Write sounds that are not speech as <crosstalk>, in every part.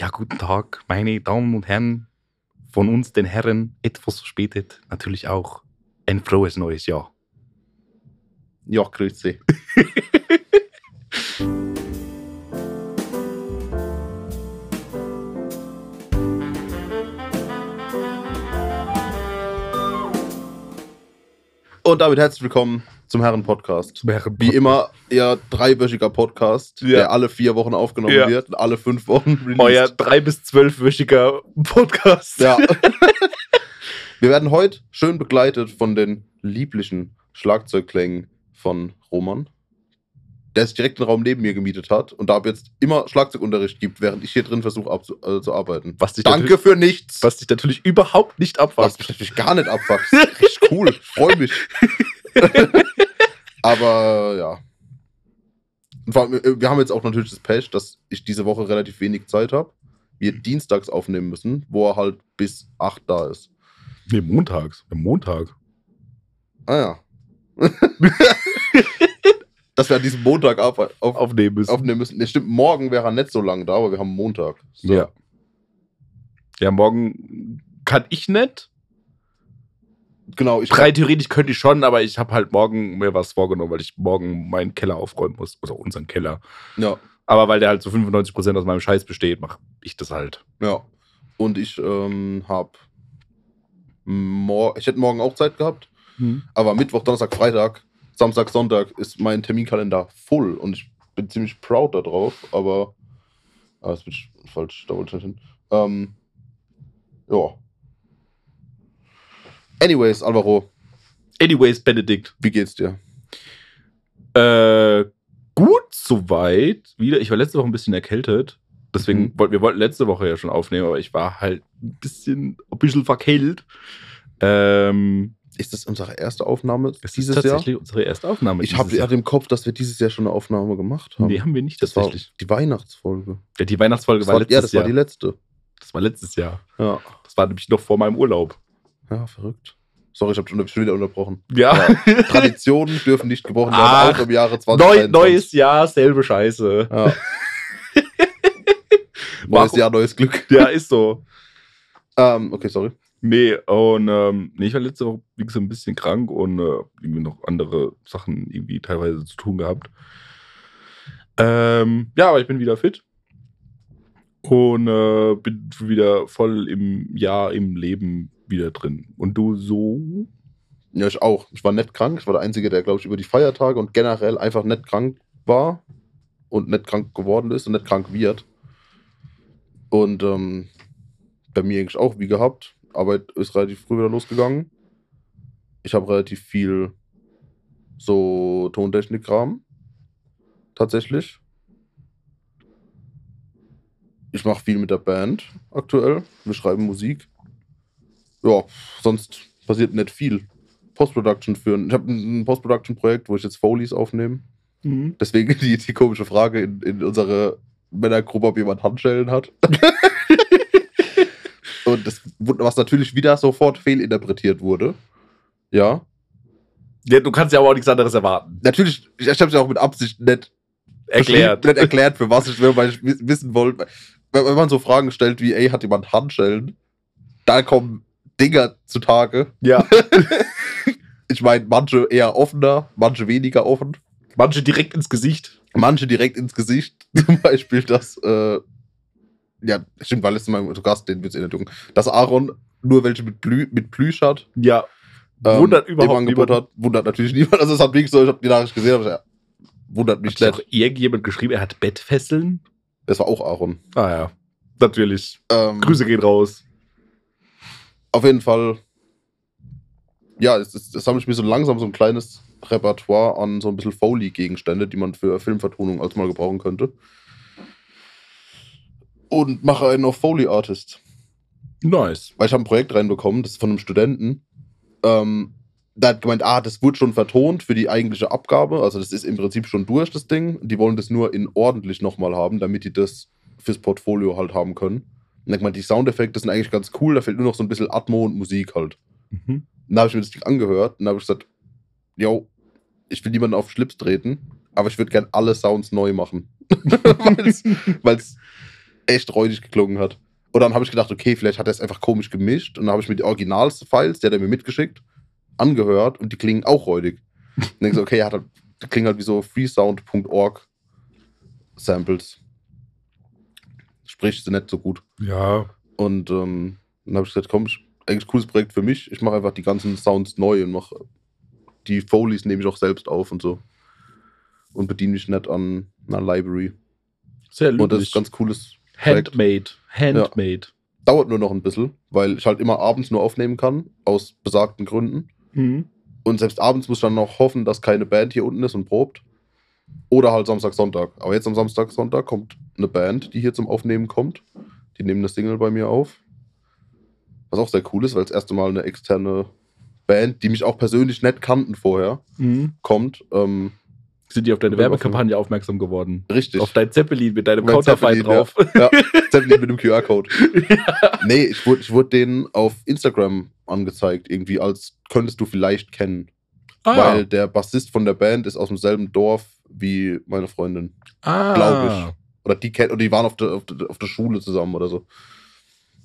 Ja, guten Tag, meine Damen und Herren. Von uns, den Herren, etwas verspätet, natürlich auch ein frohes neues Jahr. Ja, grüß Sie. <laughs> Und damit herzlich willkommen zum Herren-Podcast. Wie immer, ihr dreiwöchiger Podcast, Ja. der alle vier Wochen aufgenommen Ja. wird und alle fünf Wochen <laughs> released. Euer drei- bis zwölfwöchiger Podcast. Ja. <laughs> <laughs> Wir werden heute schön begleitet von den lieblichen Schlagzeugklängen von Roman, der sich direkt den Raum neben mir gemietet hat und da ab jetzt immer Schlagzeugunterricht gibt, während ich hier drin versuche abzu äh, zu arbeiten. Was dich, Danke für nichts. was dich natürlich überhaupt nicht Was abfuckt. mich natürlich gar nicht abfuckt. Richtig cool. Ich freue mich. Aber ja. Und vor allem, äh, Wir haben jetzt auch natürlich das Pech, dass ich diese Woche relativ wenig Zeit habe. Wir dienstags aufnehmen müssen, wo er halt bis 8 da ist. Nee, montags. Am Montag. Ah ja. <laughs> Dass wir an diesem Montag auf, auf, Aufnehmen müssen. aufnehmen müssen. Nee, stimmt, morgen wäre er nicht so lange da, aber wir haben Montag. So. Ja. Ja, morgen kann ich nicht. Genau, ich Drei theoretisch könnte ich schon, aber ich habe halt morgen mir was vorgenommen, weil ich morgen meinen Keller aufräumen muss. Oder unseren Keller. Ja, Aber weil der halt so 95% aus meinem Scheiß besteht, mache ich das halt. ja. Und ich ähm, habe. Ich hätte morgen auch Zeit gehabt, aber Mittwoch, Donnerstag, Freitag, Samstag, Sonntag ist mein Terminkalender voll und ich bin ziemlich proud darauf, aber. Ah, das wird falsch, da wollte ich nicht hin. Ähm, ja. Anyways, Alvaro, Anyways, Benedikt. wie geht's dir? Äh, gut soweit. Wieder, ich war letzte Woche ein bisschen erkältet. Deswegen Mhm. wollten wir wollten letzte Woche ja schon aufnehmen, aber ich war halt ein bisschen, ein bisschen verkältet. Ähm, Ist das unsere erste Aufnahme es dieses ist Jahr? tatsächlich unsere erste Aufnahme. Ich habe Jahr. im Kopf, dass wir dieses Jahr schon eine Aufnahme gemacht haben. Nee, haben wir nicht das war tatsächlich. die Weihnachtsfolge. Ja, die Weihnachtsfolge war, war, letztes ja, das Jahr. war die letzte. das war letztes Jahr. Ja, Das war nämlich noch vor meinem Urlaub. Ja verrückt. Sorry, ich habe schon wieder unterbrochen. Ja. Traditionen dürfen nicht gebrochen werden, Ach, auch im Jahre Neu, 2023. neues Jahr, selbe Scheiße. Ja. <laughs> neues? Jahr, neues Glück. Ja, ist so. Ähm, okay, sorry. Nee, und ähm, nee, ich war letzte Woche wie gesagt, ein bisschen krank und äh, irgendwie noch andere Sachen irgendwie teilweise zu tun gehabt. Ähm, ja, aber ich bin wieder fit. Und äh, bin wieder voll im Jahr, im Leben wieder drin. Und du so? Ja, ich auch. Ich war nicht krank. Ich war der Einzige, der, glaube ich, über die Feiertage und generell einfach nicht krank war und nicht krank geworden ist und nicht krank wird. Und ähm, bei mir eigentlich auch wie gehabt. Arbeit ist relativ früh wieder losgegangen. Ich habe relativ viel so Tontechnik-Kram. Tatsächlich. Ich mache viel mit der Band aktuell. Wir schreiben Musik. Ja, sonst passiert nicht viel. Post-Production führen. Ich habe ein Post-Production-Projekt, wo ich jetzt Foleys aufnehme. Deswegen <laughs> die, die komische Frage in, in unserer Männergruppe, ob jemand Handschellen hat. <laughs> Und das, was natürlich wieder sofort fehlinterpretiert wurde. Ja. Ja, du kannst ja aber auch nichts anderes erwarten. Natürlich, ich habe es ja auch mit Absicht nicht Erklärt. Nicht erklärt, für was ich will, weil ich wi- wissen wollte. Wenn, wenn man so Fragen stellt wie, ey, hat jemand Handschellen? Da kommen Dinger zutage. Ja. <laughs> Ich meine, manche eher offener, manche weniger offen. Manche direkt ins Gesicht. Manche direkt ins Gesicht. <laughs> Zum Beispiel das, äh, ja, stimmt, weil letztes Mal zu Gast, den wird's in der Dunkel, dass Aaron nur welche mit, Plü mit Plüsch hat. Ja. ähm, Wundert überhaupt niemand. hat. Wundert natürlich <laughs> niemand. Also es hat wirklich so, ich habe die Nachricht gesehen, aber ja, wundert mich Hat auch nicht. irgendjemand geschrieben, er hat Bettfesseln? Das war auch Aaron. Ah ja. Natürlich. Ähm, Grüße gehen raus. Auf jeden Fall. Ja, es, es, es habe ich mir so langsam so ein kleines Repertoire an so ein bisschen Foley-Gegenstände, die man für Filmvertonung als mal gebrauchen könnte. Und mache einen auf Foley-Artist. Nice. Weil ich habe ein Projekt reinbekommen, das ist von einem Studenten. Ähm, der hat gemeint, ah, das wurde schon vertont für die eigentliche Abgabe. Also das ist im Prinzip schon durch, das Ding. Die wollen das nur in ordentlich nochmal haben, damit die das fürs Portfolio halt haben können. Und dann die Soundeffekte sind eigentlich ganz cool, da fehlt nur noch so ein bisschen Atmo und Musik halt. Mhm. Dann habe ich mir das Ding angehört und habe ich gesagt, yo, ich will niemanden auf den Schlips treten, aber ich würde gern alle Sounds neu machen. <laughs> Weil's- Weil's, echt räudig geklungen hat. Und dann habe ich gedacht, okay, vielleicht hat er es einfach komisch gemischt. Und dann habe ich mir die Originals-Files, die hat er mir mitgeschickt, angehört und die klingen auch räudig. Und denke so, okay, er hat halt, die klingen halt wie so freesound.org Samples. Sprich, sie nicht so gut. Ja. Und ähm, dann habe ich gesagt, komm, ich, eigentlich cooles Projekt für mich. Ich mache einfach die ganzen Sounds neu und mache die Folies nehme ich auch selbst auf und so. Und bediene mich nicht an einer Library. Sehr Und das löblich. ist ganz cooles Projekt. Handmade. Handmade. Dauert nur noch ein bisschen, weil ich halt immer abends nur aufnehmen kann, aus besagten Gründen. Mhm. Und selbst abends muss ich dann noch hoffen, dass keine Band hier unten ist und probt. Oder halt Samstag, Sonntag. Aber jetzt am Samstag, Sonntag kommt eine Band, die hier zum Aufnehmen kommt. Die nehmen eine Single bei mir auf. Was auch sehr cool ist, weil das erste Mal eine externe Band, die mich auch persönlich nicht kannten vorher, Mhm. kommt. Ähm, Sind die auf deine Werbekampagne aufmerksam geworden? richtig. Auf dein Zeppelin mit deinem Counterfeit drauf. Ja, <laughs> Zeppelin mit dem QR-Code. Nee, ich wurde, ich wurde denen auf Instagram angezeigt, irgendwie, als könntest du vielleicht kennen. Ah, Weil der Bassist von der Band ist aus demselben Dorf wie meine Freundin. ah. glaub ich. Oder die kennen, oder die waren auf der, auf, der, auf der Schule zusammen oder so.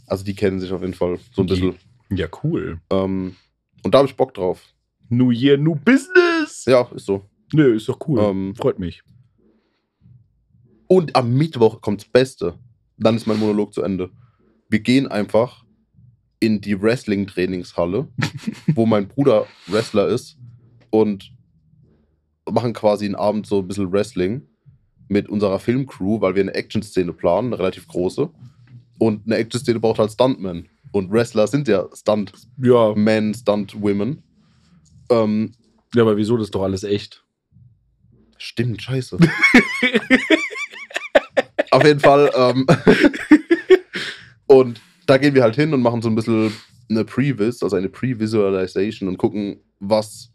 Also die kennen sich auf jeden Fall so ein Die- bisschen. Ja, cool. Ähm, und da habe ich Bock drauf. New Year, New Business. Ja, ist so. Nö, ist doch cool. Ähm, Freut mich. Und am Mittwoch kommt das Beste. Dann ist mein Monolog zu Ende. Wir gehen einfach in die Wrestling-Trainingshalle, <laughs> wo mein Bruder Wrestler ist und machen quasi einen Abend so ein bisschen Wrestling mit unserer Filmcrew, weil wir eine Action-Szene planen, eine relativ große. Und eine Action-Szene braucht halt Stuntmen. Und Wrestler sind ja Stuntmen, Ja. Stuntwomen. Ähm, ja, aber wieso das ist doch alles echt? Stimmt, scheiße. <laughs> Auf jeden Fall. Ähm, <laughs> und da gehen wir halt hin und machen so ein bisschen eine Previs, also eine Pre-Visualization und gucken, was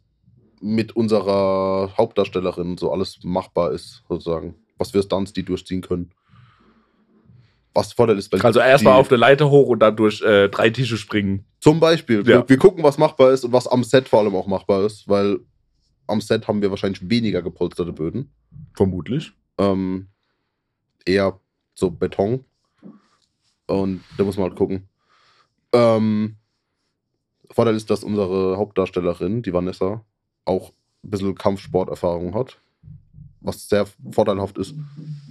mit unserer Hauptdarstellerin so alles machbar ist, sozusagen. Was für Stunts die durchziehen können. Was Vorteil ist, Also erstmal auf eine Leiter hoch und dann durch äh, drei Tische springen. Zum Beispiel. Ja. Wir, wir gucken, was machbar ist und was am Set vor allem auch machbar ist, weil am Set haben wir wahrscheinlich weniger gepolsterte Böden. Vermutlich. ähm, eher so Beton. Und da muss man halt gucken. Ähm, Vorteil ist, dass unsere Hauptdarstellerin, die Vanessa, auch ein bisschen Kampfsporterfahrung hat. Was sehr vorteilhaft ist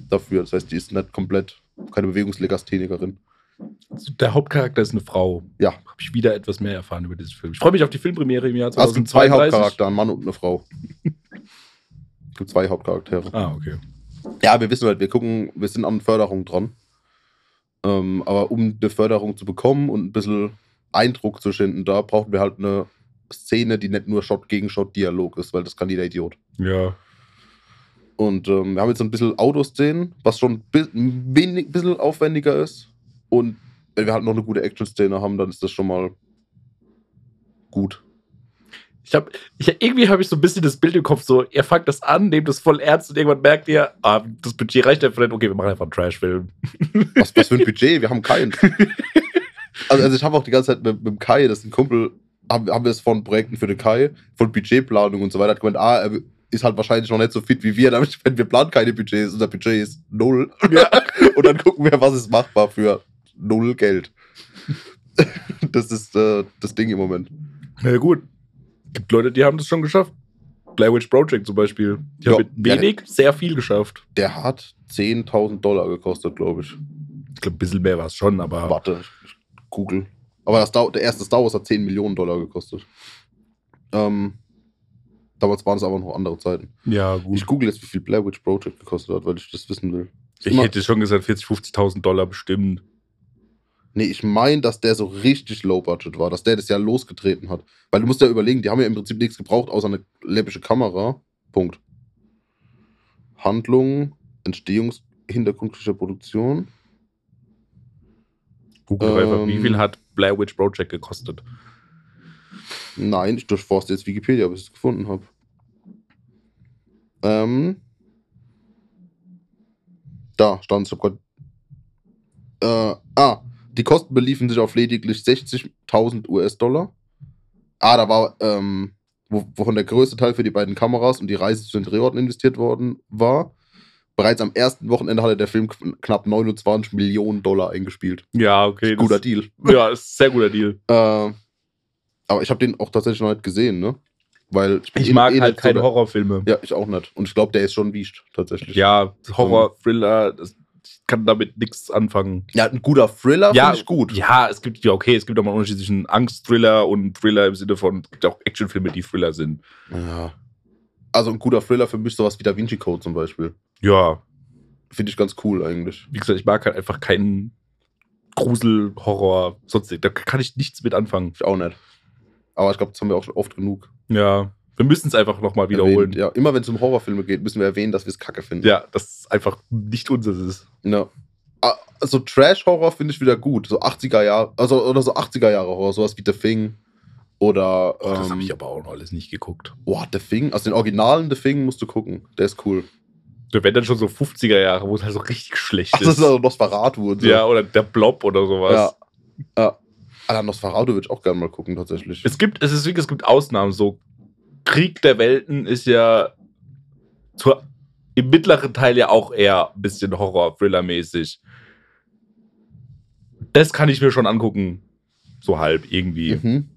dafür. Das heißt, die ist nicht komplett keine Bewegungslegasthenikerin. Also der Hauptcharakter ist eine Frau. Ja. Habe ich wieder etwas mehr erfahren über diesen Film. Ich freue mich auf die Filmpremiere im Jahr Also es gibt zwei 2032. Hauptcharaktere, ein Mann und eine Frau. Es gibt zwei Hauptcharaktere. Ah, okay. Ja, wir wissen halt, wir gucken, wir sind an Förderung dran. Ähm, aber um eine Förderung zu bekommen und ein bisschen Eindruck zu schinden, da brauchen wir halt eine Szene, die nicht nur Shot gegen Shot Dialog ist, weil das kann jeder Idiot. Ja. Und ähm, wir haben jetzt so ein bisschen Autoszenen, was schon ein bi- wenig bisschen aufwendiger ist. Und wenn wir halt noch eine gute Action-Szene haben, dann ist das schon mal gut. Ich habe, irgendwie habe ich so ein bisschen das Bild im Kopf, so, ihr fangt das an, nehmt das voll ernst und irgendwann merkt ihr, ah, das Budget reicht einfach nicht, okay, wir machen einfach einen Trash-Film. Was, was für ein <laughs> Budget? Wir haben keins. Also, also ich habe auch die ganze Zeit mit, mit dem Kai, das ist ein Kumpel, haben, haben wir es von Projekten für den Kai, von Budgetplanung und so weiter, hat gemeint, ah, er ist halt wahrscheinlich noch nicht so fit wie wir, <laughs> damit, wenn wir planen keine Budgets, unser Budget ist null. Ja. <laughs> und dann gucken wir, was ist machbar für null Geld. <laughs> das ist äh, das Ding im Moment. Na gut. Gibt Leute, die haben das schon geschafft. Blair Witch Project zum Beispiel. Die Ja. haben mit wenig sehr viel geschafft. Der hat 10.000 Dollar gekostet, glaube ich. Ich glaube, ein bisschen mehr war es schon, aber Warte, google. Aber das, der erste Star Wars hat 10 Millionen Dollar gekostet. Ähm, damals waren es aber noch andere Zeiten. ja, gut. Ich google jetzt, wie viel Blair Witch Project gekostet hat, weil ich das wissen will. Ich Immer- hätte schon gesagt, 40.000, 50.000 Dollar bestimmt. Nee, ich meine, dass der so richtig low budget war, dass der das ja losgetreten hat. Weil du musst ja überlegen, die haben ja im Prinzip nichts gebraucht, außer eine läppische Kamera. Punkt. Handlung, Entstehungshintergrundlicher Produktion. Google doch einfach, wie Ähm. viel hat Blair Witch Project gekostet? Nein, ich durchforste jetzt Wikipedia, bis ich es gefunden habe. Ähm. Da stand es. Äh, ah, die Kosten beliefen sich auf lediglich 60.000 US-Dollar. Ah, da war, ähm, wo- wovon der größte Teil für die beiden Kameras und die Reise zu den Drehorten investiert worden war. Bereits am ersten Wochenende hatte der Film kn- knapp 29 Millionen Dollar eingespielt. Ja, okay. Guter das, Deal. Ja, ist ein sehr guter Deal. <laughs> Äh, aber ich habe den auch tatsächlich noch nicht gesehen, ne? Weil bin Ich eh- mag eh halt keine so Horrorfilme. Ja, ich auch nicht. Und ich glaube, der ist schon wischt, tatsächlich. Ja, Horror, Thriller, das, ich kann damit nichts anfangen. Ja, ein guter Thriller Ja, finde ich gut. Ja, es gibt ja okay, es gibt auch mal einen Unterschied zwischen Angst-Thriller und Thriller im Sinne von, es gibt auch Actionfilme, die Thriller sind. Ja. Also ein guter Thriller für mich sowas wie Da Vinci Code zum Beispiel. Ja, Finde ich ganz cool eigentlich. wie gesagt, ich mag halt einfach keinen Grusel, Horror, sonst da kann ich nichts mit anfangen. Ich auch nicht. Aber ich glaube, das haben wir auch schon oft genug Ja, wir müssen es einfach nochmal wiederholen. erwähnt. Ja, immer wenn es um Horrorfilme geht, müssen wir erwähnen, dass wir es kacke finden. Ja, dass es einfach nicht unseres ist. Ja. Ah, Also Trash-Horror finde ich wieder gut. So 80er Jahre, also oder so 80er Jahre Horror, sowas wie The Thing. Oder Oh, das ähm, habe ich aber auch noch alles nicht geguckt. boah, The Thing. Also den originalen The Thing musst du gucken. Der ist cool. Werden dann schon so 50er Jahre, wo es halt so richtig schlecht Ach, das ist. ist also Nosferatu und so. Ja, oder der Blob oder sowas. Ja. ja. Alter, Nosferatu würde ich auch gerne mal gucken, tatsächlich. Es gibt, es ist wirklich, es gibt Ausnahmen. So Krieg der Welten ist ja zur, im mittleren Teil ja auch eher ein bisschen Horror-Thriller-mäßig. Das kann ich mir schon angucken. So halb irgendwie. Mhm.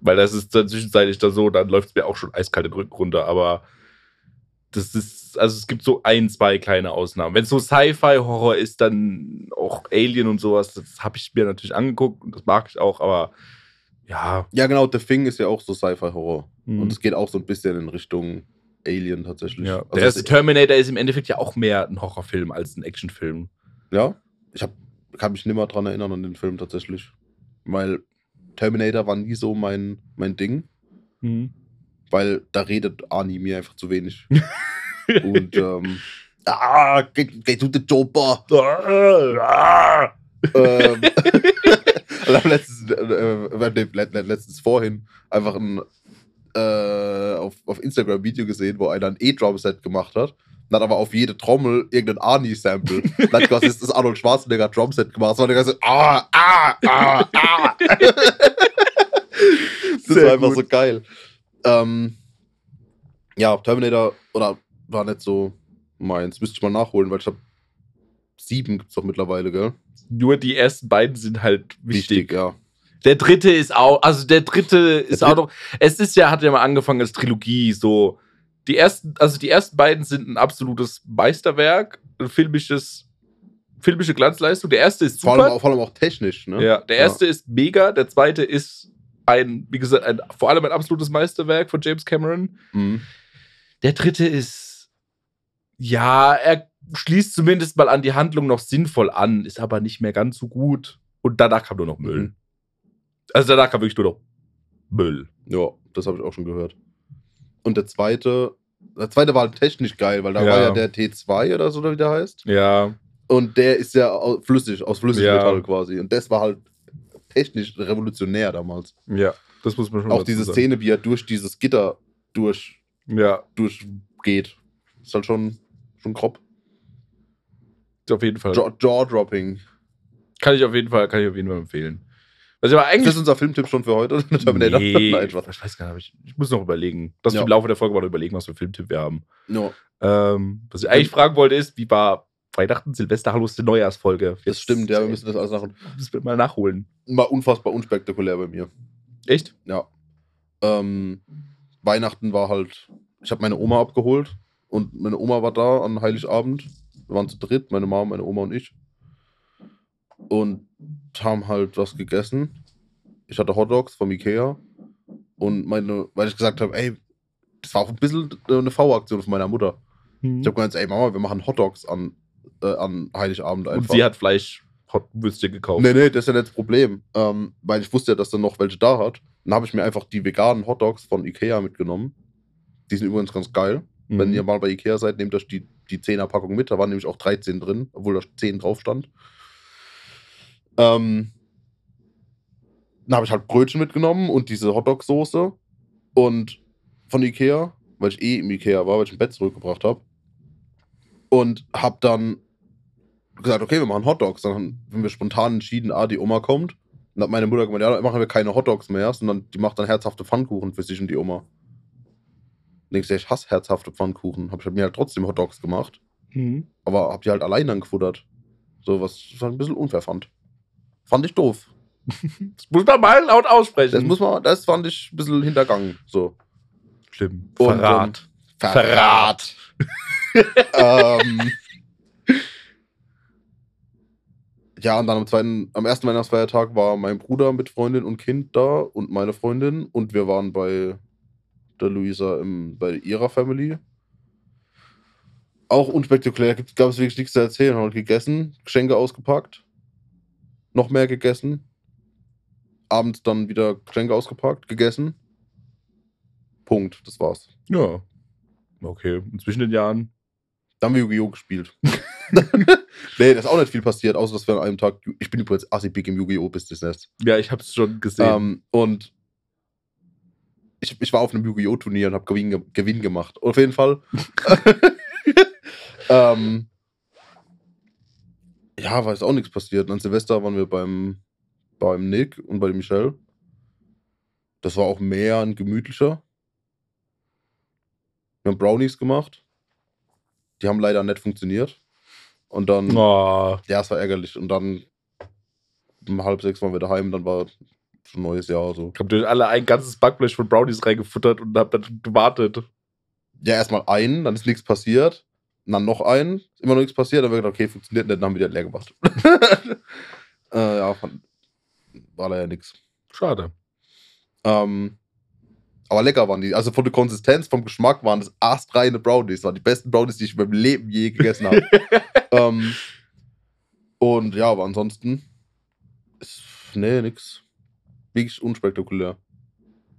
Weil das ist dann zwischenzeitlich da so, dann läuft es mir auch schon eiskalt den Rücken runter. Aber das ist, also es gibt so ein, zwei kleine Ausnahmen. Wenn es so Sci-Fi-Horror ist, dann auch Alien und sowas, das habe ich mir natürlich angeguckt und das mag ich auch, aber ja. Ja, genau, The Thing ist ja auch so Sci-Fi-Horror. Mhm. Und es geht auch so ein bisschen in Richtung Alien tatsächlich. Ja, Also der erste Terminator ist im Endeffekt ja auch mehr ein Horrorfilm als ein Actionfilm. Ja, ich hab, kann mich nimmer dran erinnern an den Film tatsächlich. Weil Terminator war nie so mein, mein Ding, weil da redet Arnie mir einfach zu wenig. <laughs> Und ähm, ah, get, get to the chopper. ähm, <laughs> letztens, äh, äh, letztens vorhin einfach ein äh, auf, auf Instagram Video gesehen, wo einer ein E-Drum-Set gemacht hat. Und hat aber auf jede Trommel irgendein Arnie-Sample. Dann hat quasi das Arnold Schwarzenegger Drumset gemacht. Das war die ganze ah, ah, ah, ah. <laughs> das Sehr war einfach gut. so geil. Ähm, ja, Terminator, oder war nicht so meins. Müsste ich mal nachholen, weil ich habe sieben gibt's doch mittlerweile, gell? Nur die ersten beiden sind halt wichtig. ja. Der dritte ist auch, also der dritte ist Der auch noch, es ist ja, hat ja mal angefangen als Trilogie, so. Die ersten, also die ersten beiden sind ein absolutes Meisterwerk, ein filmisches, filmische Glanzleistung. Der erste ist Vor super. allem, auch, vor allem auch technisch, ne? Ja, der erste ist mega, der zweite ist ein, wie gesagt, ein, vor allem ein absolutes Meisterwerk von James Cameron. Mhm. Der dritte ist, ja, er schließt zumindest mal an die Handlung noch sinnvoll an, ist aber nicht mehr ganz so gut. Und danach kam nur noch Müll. Mhm. Also danach kam wirklich nur noch Müll. Ja, das habe ich auch schon gehört. Und der zweite, der zweite war halt technisch geil, weil da Ja. war ja der T2 oder so, oder wie der heißt. Ja, Und der ist ja flüssig, aus Flüssigmetall Ja. quasi. Und das war halt technisch revolutionär damals. ja, das muss man schon Auch diese sagen. Szene, wie er durch dieses Gitter durch, Ja, durchgeht. Ist halt schon, schon grob. auf jeden Fall. Jaw- Jaw-dropping. Kann ich auf jeden Fall, kann ich auf jeden Fall empfehlen. Also aber Ist eigentlich das unser Filmtipp schon für heute? <laughs> Terminator? Nee, Nein, ich, weiß gar nicht, ich, muss noch überlegen. Dass Ja. wir im Laufe der Folge mal überlegen, was für Filmtipp wir haben. Ja, Ähm, was ich eigentlich fragen wollte, ist, wie war Weihnachten, Silvester, Hallo, ist die Neujahrsfolge? das stimmt, ja, wir müssen das alles nachholen. Das wird mal nachholen. War unfassbar unspektakulär bei mir. Echt? Ja. Ähm, Weihnachten war halt, ich habe meine Oma abgeholt und meine Oma war da an Heiligabend. Wir waren zu dritt, meine Mama, meine Oma und ich. Und haben halt was gegessen. Ich hatte Hotdogs vom Ikea. Und meine, weil ich gesagt habe, ey, das war auch ein bisschen eine V-Aktion von meiner Mutter. Ich habe gesagt, ey Mama, wir machen Hotdogs an, äh, an Heiligabend Und einfach. sie hat Fleisch Würstchen gekauft. Nee, nee, das ist ja nicht das Problem. Ähm, weil ich wusste ja, dass er noch welche da hat. Dann habe ich mir einfach die veganen Hotdogs von Ikea mitgenommen. Die sind übrigens ganz geil. Mhm. Wenn ihr mal bei Ikea seid, nehmt euch die, die 10er Packung mit. Da waren nämlich auch 13 drin, obwohl da 10 drauf stand. Ähm, dann habe ich halt Brötchen mitgenommen und diese Hotdog-Soße. Und von Ikea, weil ich eh im Ikea war, weil ich ein Bett zurückgebracht habe. Und habe dann gesagt, okay, wir machen Hotdogs. Dann haben wir spontan entschieden, ah, die Oma kommt. Dann hat meine Mutter gemeint, ja, dann machen wir keine Hotdogs mehr, sondern die macht dann herzhafte Pfannkuchen für sich und die Oma. Denkst du, ich hasse herzhafte Pfannkuchen. Hab ich mir halt trotzdem Hotdogs gemacht. Mhm. aber hab die halt allein dann gefuttert. So, was ich halt ein bisschen unfair fand. Fand ich doof. <laughs> Das muss man mal laut aussprechen. Das muss man, das fand ich ein bisschen hintergangen. So. Schlimm. Und, Verrat. Verrat. ähm, <laughs> ja, und dann am zweiten, am ersten Weihnachtsfeiertag war mein Bruder mit Freundin und Kind da und meine Freundin und wir waren bei der Luisa im, bei ihrer Family. Auch unspektakulär, gab es wirklich nichts zu erzählen. Haben gegessen, Geschenke ausgepackt, noch mehr gegessen, abends dann wieder Geschenke ausgepackt, gegessen. Punkt, das war's. Ja. Okay. Und zwischen den Jahren. Dann haben wir Yu-Gi-Oh! gespielt. <laughs> <laughs> nee, da ist auch nicht viel passiert, außer dass wir an einem Tag. Ich bin übrigens assi big im Yu-Gi-Oh! Business. Ja, ich hab's schon gesehen. Ähm, und ich, ich war auf einem Yu-Gi-Oh! Turnier und habe Gewinn, ge- Gewinn gemacht. Auf jeden Fall. <laughs> ähm, ja, war jetzt auch nichts passiert. An Silvester waren wir beim, beim Nick und bei dem Michelle. Das war auch mehr ein gemütlicher. Wir haben Brownies gemacht. Die haben leider nicht funktioniert. Und dann. oh, Ja, es war ärgerlich. Und dann um halb sechs waren wir daheim, dann war schon neues Jahr so. ich hab durch alle ein ganzes Backblech von Brownies reingefuttert und hab dann gewartet. Ja, erstmal einen, dann ist nichts passiert. Und dann noch einen, ist immer noch nichts passiert. Dann haben wir gedacht, okay, funktioniert nicht, dann haben wir wieder leer gemacht. <laughs> äh, ja, fand, war leider nichts. Schade. Ähm, aber lecker waren die. Also von der Konsistenz, vom Geschmack waren das astreine Brownies. Das waren die besten Brownies, die ich in meinem Leben je gegessen habe. <laughs> ähm, und ja, aber ansonsten ist, nee, nix. Wirklich unspektakulär.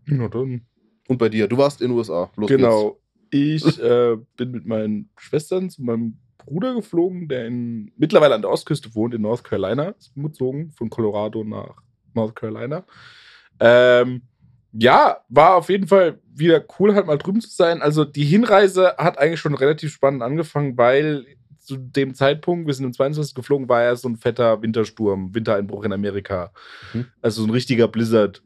Na dann. Und bei dir? Du warst in den USA. Los genau. Ich äh, bin mit meinen Schwestern zu meinem Bruder geflogen, der in, mittlerweile an der Ostküste wohnt, in North Carolina. Ist umgezogen von Colorado nach North Carolina. Ähm, ja, war auf jeden Fall wieder cool, halt mal drüben zu sein. Also die Hinreise hat eigentlich schon relativ spannend angefangen, weil zu dem Zeitpunkt, wir sind im 22. geflogen, war ja so ein fetter Wintersturm, Wintereinbruch in Amerika. Mhm. Also so ein richtiger Blizzard.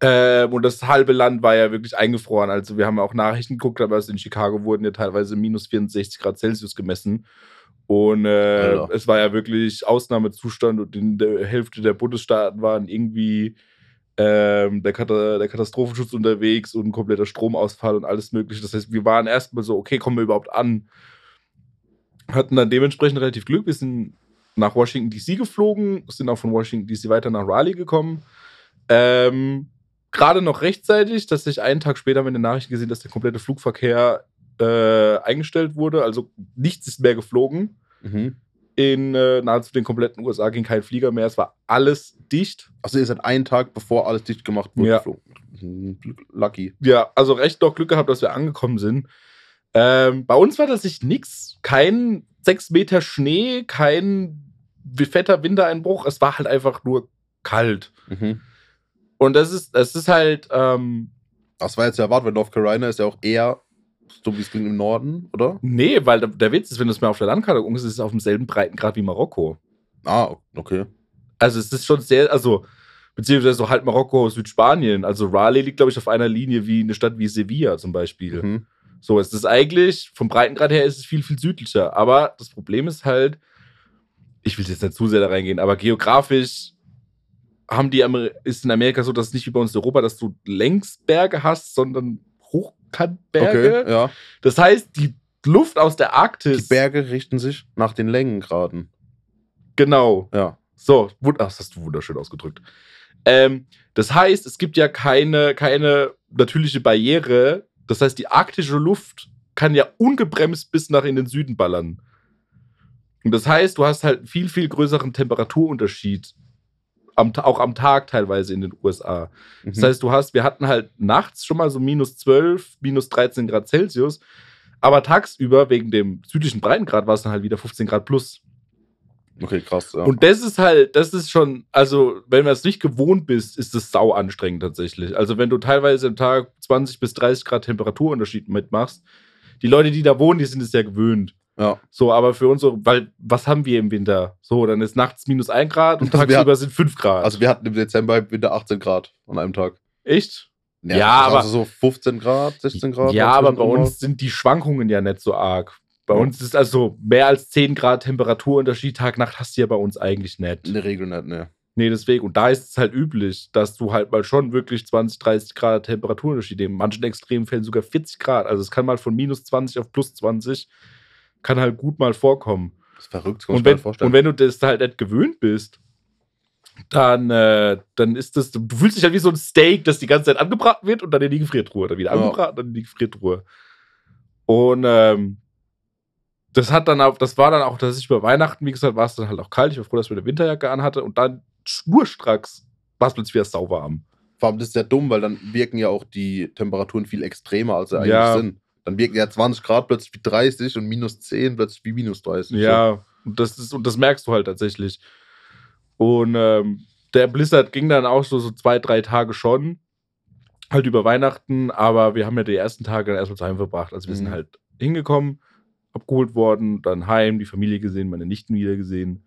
Ähm, und das halbe Land war ja wirklich eingefroren. Also wir haben auch Nachrichten geguckt, aber es in Chicago wurden ja teilweise minus 64 Grad Celsius gemessen. Und äh, es war ja wirklich Ausnahmezustand und in der Hälfte der Bundesstaaten waren irgendwie ähm, der, der Katastrophenschutz unterwegs und ein kompletter Stromausfall und alles mögliche. Das heißt, wir waren erstmal so, okay, kommen wir überhaupt an? Hatten dann dementsprechend relativ Glück. Wir sind nach Washington DC geflogen, sind auch von Washington DC weiter nach Raleigh gekommen. Ähm, Gerade noch rechtzeitig, dass ich einen Tag später meine Nachricht gesehen, dass der komplette Flugverkehr äh, eingestellt wurde. Also nichts ist mehr geflogen. Mhm. In äh, nahezu den kompletten USA ging kein Flieger mehr. Es war alles dicht. Also ihr seid einen Tag, bevor alles dicht gemacht wurde, Ja. geflogen. Lucky. Ja, also recht doch Glück gehabt, dass wir angekommen sind. Ähm, bei uns war tatsächlich nichts. Kein 6 Meter Schnee, kein fetter Wintereinbruch. Es war halt einfach nur kalt. Mhm. Und das ist, das ist halt, ähm, Das war jetzt erwartet, weil North Carolina ist ja auch eher, so wie es klingt, im Norden, oder? nee, weil der, Witz ist, wenn du es mal auf der Landkarte guckst, ist es auf demselben Breitengrad wie Marokko. Ah, okay. Also es ist schon sehr, also, beziehungsweise so halt Marokko, Südspanien. Also Raleigh liegt, glaube ich, auf einer Linie wie eine Stadt wie Sevilla zum Beispiel. Mhm. So, es ist eigentlich, vom Breitengrad her ist es viel, viel südlicher. Aber das Problem ist halt, ich will jetzt nicht zu sehr da reingehen, aber geografisch haben die Amer ist in Amerika so, dass es nicht wie bei uns in Europa, dass du Längsberge hast, sondern Hochkantberge. Okay, ja. Das heißt, die Luft aus der Die Arktis. Berge richten sich nach den Längengraden. Genau. Ja. So, ach, das hast du wunderschön ausgedrückt. Ähm, das heißt, es gibt ja keine, keine natürliche Barriere. Das heißt, die arktische Luft kann ja ungebremst bis nach in den Süden ballern. Und das heißt, du hast halt einen viel, viel größeren Temperaturunterschied. Am, auch am Tag teilweise in den USA. Das Mhm. heißt, du hast, wir hatten halt nachts schon mal so minus 12, minus 13 Grad Celsius. Aber tagsüber, wegen dem südlichen Breitengrad, war es dann halt wieder 15 Grad plus. okay, krass. Ja. Und das ist halt, das ist schon, also wenn man es nicht gewohnt bist, ist es sau anstrengend tatsächlich. Also wenn du teilweise am Tag 20 bis 30 Grad Temperaturunterschied mitmachst, die Leute, die da wohnen, die sind es ja gewöhnt. Ja. So, aber für uns so, weil, was haben wir im Winter? So, dann ist nachts minus 1 Grad und Also tagsüber sind 5 Grad. Also wir hatten im Dezember im Winter 18 Grad an einem Tag. Echt? Ja, also aber- so 15 Grad, 16 Grad. ja, aber bei uns sind die Schwankungen ja nicht so arg. Bei Ja. uns ist also mehr als 10 Grad Temperaturunterschied Tag, Nacht hast du ja bei uns eigentlich nicht. In der Regel nicht, ne. Nee, deswegen. Und da ist es halt üblich, dass du halt mal schon wirklich 20, 30 Grad Temperaturunterschied in manchen Extremfällen sogar 40 Grad. Also es kann mal von minus 20 auf plus 20, kann halt gut mal vorkommen. Das ist verrückt, das kann Und wenn, vorstellen. und wenn du das halt nicht gewöhnt bist, dann, äh, dann ist das, du fühlst dich halt wie so ein Steak, das die ganze Zeit angebraten wird und dann in die Gefriertruhe. Dann wieder Ja. angebraten, dann in die Gefriertruhe. Und ähm, das hat dann auch, das war dann auch, dass ich über Weihnachten, wie gesagt, war es dann halt auch kalt. Ich war froh, dass ich eine Winterjacke anhatte und dann schnurstracks war es plötzlich wieder sauwarm. Vor allem, das ist ja dumm, weil dann wirken ja auch die Temperaturen viel extremer, als sie eigentlich Ja. sind. Dann wirken ja 20 Grad plötzlich wie 30 und minus 10 plötzlich wie minus 30. Ja, und das, ist, und das merkst du halt tatsächlich. Und ähm, der Blizzard ging dann auch so, so zwei, drei Tage schon. Halt über Weihnachten, aber wir haben ja die ersten Tage dann erstmal zu Hause verbracht. Also wir sind Mhm. halt hingekommen, abgeholt worden, dann heim, die Familie gesehen, meine Nichten wieder gesehen.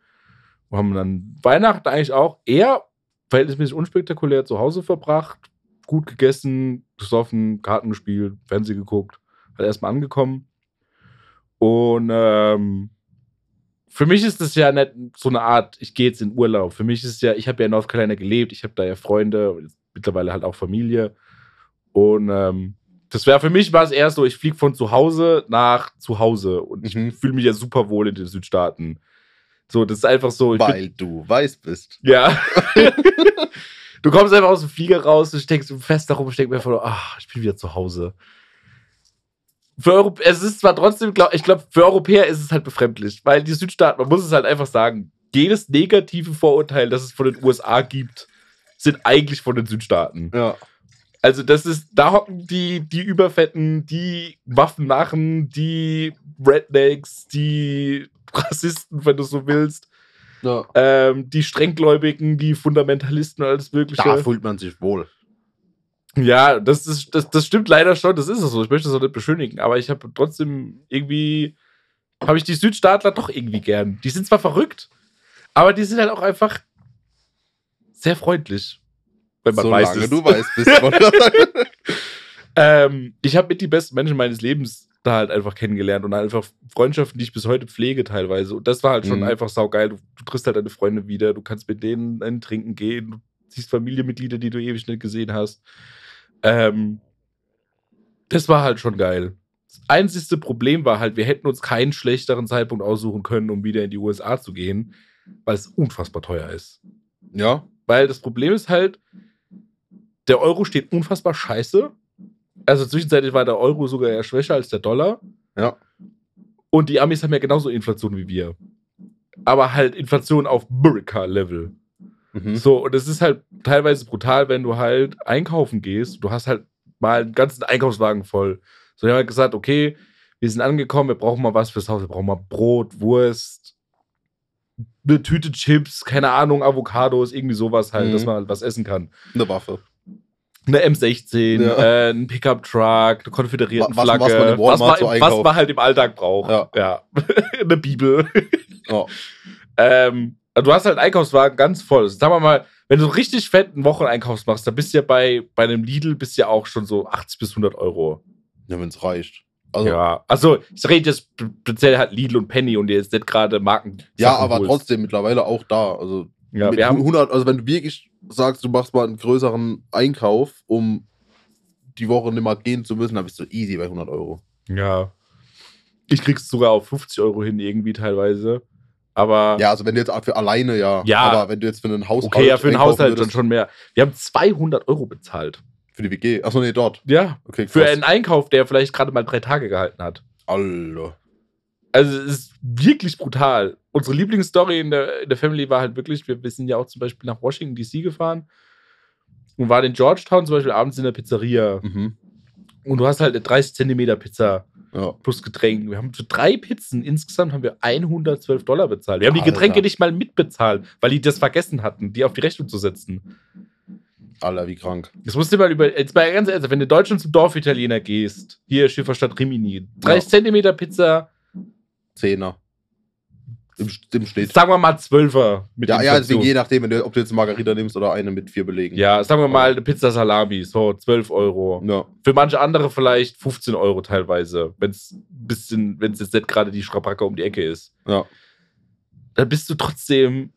Wir haben dann Weihnachten eigentlich auch eher verhältnismäßig unspektakulär zu Hause verbracht. Gut gegessen, gesoffen, Karten gespielt, Fernsehen geguckt. Halt erstmal angekommen. Und ähm, für mich ist das ja nicht so eine Art, ich gehe jetzt in Urlaub. Für mich ist es ja, ich habe ja in North Carolina gelebt, ich habe da ja Freunde, mittlerweile halt auch Familie. Und ähm, das wäre für mich war es eher so, ich fliege von zu Hause nach zu Hause und ich Mhm. fühle mich ja super wohl in den Südstaaten. So, das ist einfach so. Ich bin, Weil du weiß bist. ja. <laughs> du kommst einfach aus dem Flieger raus und steckst fest darum und steckst mir vor, ach, ich bin wieder zu Hause. Für Europ es ist zwar trotzdem, glaub, ich glaube, für Europäer ist es halt befremdlich, weil die Südstaaten, man muss es halt einfach sagen, jedes negative Vorurteil, das es von den USA gibt, sind eigentlich von den Südstaaten. Ja. Also das ist, da hocken die, die Überfetten, die Waffennarren, die Rednecks, die Rassisten, wenn du so willst, ja. ähm, die Strenggläubigen, die Fundamentalisten und alles Mögliche. Da fühlt man sich wohl. Ja, das, ist, das, das stimmt leider schon, das ist es so. Ich möchte das auch nicht beschönigen, aber ich habe trotzdem irgendwie, habe ich die Südstaatler doch irgendwie gern. Die sind zwar verrückt, aber die sind halt auch einfach sehr freundlich. Wenn man weiß Solange es. du weiß bist. <laughs> Ähm, ich habe mit die besten Menschen meines Lebens da halt einfach kennengelernt und einfach Freundschaften, die ich bis heute pflege teilweise. Und das war halt schon Mhm. einfach saugeil. Du, du triffst halt deine Freunde wieder, du kannst mit denen ein Trinken gehen, du siehst Familienmitglieder, die du ewig nicht gesehen hast. Ähm, das war halt schon geil. Das einzigste Problem war halt, wir hätten uns keinen schlechteren Zeitpunkt aussuchen können, um wieder in die USA zu gehen, weil es unfassbar teuer ist. ja. Weil das Problem ist halt, der Euro steht unfassbar scheiße. Also zwischenzeitlich war der Euro sogar eher schwächer als der Dollar. Ja. Und die Amis haben ja genauso Inflation wie wir. Aber halt Inflation auf America-Level. Mhm. So, und es ist halt teilweise brutal, wenn du halt einkaufen gehst. Du hast halt mal einen ganzen Einkaufswagen voll. So, wir haben halt gesagt, okay, wir sind angekommen, wir brauchen mal was fürs Haus. Wir brauchen mal Brot, Wurst, eine Tüte Chips, keine Ahnung, Avocados, irgendwie sowas halt, Mhm. dass man halt was essen kann. Eine Waffe. Eine M16, Ja. äh, ein Pickup-Truck, eine konföderierte Was- was Flagge. man im Walmart was, so man, was einkauft. man halt im Alltag braucht. Ja. ja. <laughs> eine Bibel. Ja. <laughs> Ähm, also du hast halt einen Einkaufswagen ganz voll. Sagen wir mal, wenn du richtig fetten Wocheneinkaufs machst, dann bist du ja bei, bei einem Lidl bist du ja auch schon so 80 bis 100 Euro. Ja, wenn es reicht. Also, ja, ja, also ich rede jetzt speziell halt Lidl und Penny und jetzt nicht gerade Marken. aber holst. trotzdem mittlerweile auch da. Also, Ja, wir haben, 100, also wenn du wirklich sagst, du machst mal einen größeren Einkauf, um die Woche nicht mal gehen zu müssen, dann bist du easy bei 100 Euro. ja. Ich krieg's sogar auf 50 Euro hin, irgendwie teilweise. Aber Ja, also wenn du jetzt für alleine, ja. Ja. Aber wenn du jetzt für einen Haushalt. okay, ja, für einen Haushalt dann schon mehr. Wir haben 200 Euro bezahlt. Für die WG. Achso, nee, dort. Ja. Okay, Für krass. einen Einkauf, der vielleicht gerade mal drei Tage gehalten hat. Alter. Also es ist wirklich brutal. Unsere Lieblingsstory in der, in der Family war halt wirklich, wir, wir sind ja auch zum Beispiel nach Washington DC gefahren und waren in Georgetown zum Beispiel abends in der Pizzeria Mhm. und du hast halt eine 30 Zentimeter Pizza Ja. plus Getränk. Wir haben für drei Pizzen insgesamt haben wir 112 Dollar bezahlt. Wir haben die Alter. Getränke nicht mal mitbezahlt, weil die das vergessen hatten, die auf die Rechnung zu setzen. Alter, wie krank. Das musst du mal über. Jetzt mal ganz ehrlich, wenn du Deutschland zum Dorfitaliener gehst, hier Schifferstadt Rimini, 30 Ja. Zentimeter Pizza, Zehner. Im, im Schnitt. Sagen wir mal Zwölfer mit Ja, ja, deswegen je nachdem, ob du jetzt eine Margarita nimmst oder eine mit vier Belegen. Ja, sagen wir mal eine Pizza Salami, so 12 Euro. Ja. Für manche andere vielleicht 15 Euro teilweise, wenn es bisschen, wenn es jetzt nicht gerade die Schrapacke um die Ecke ist. Ja. Dann bist du trotzdem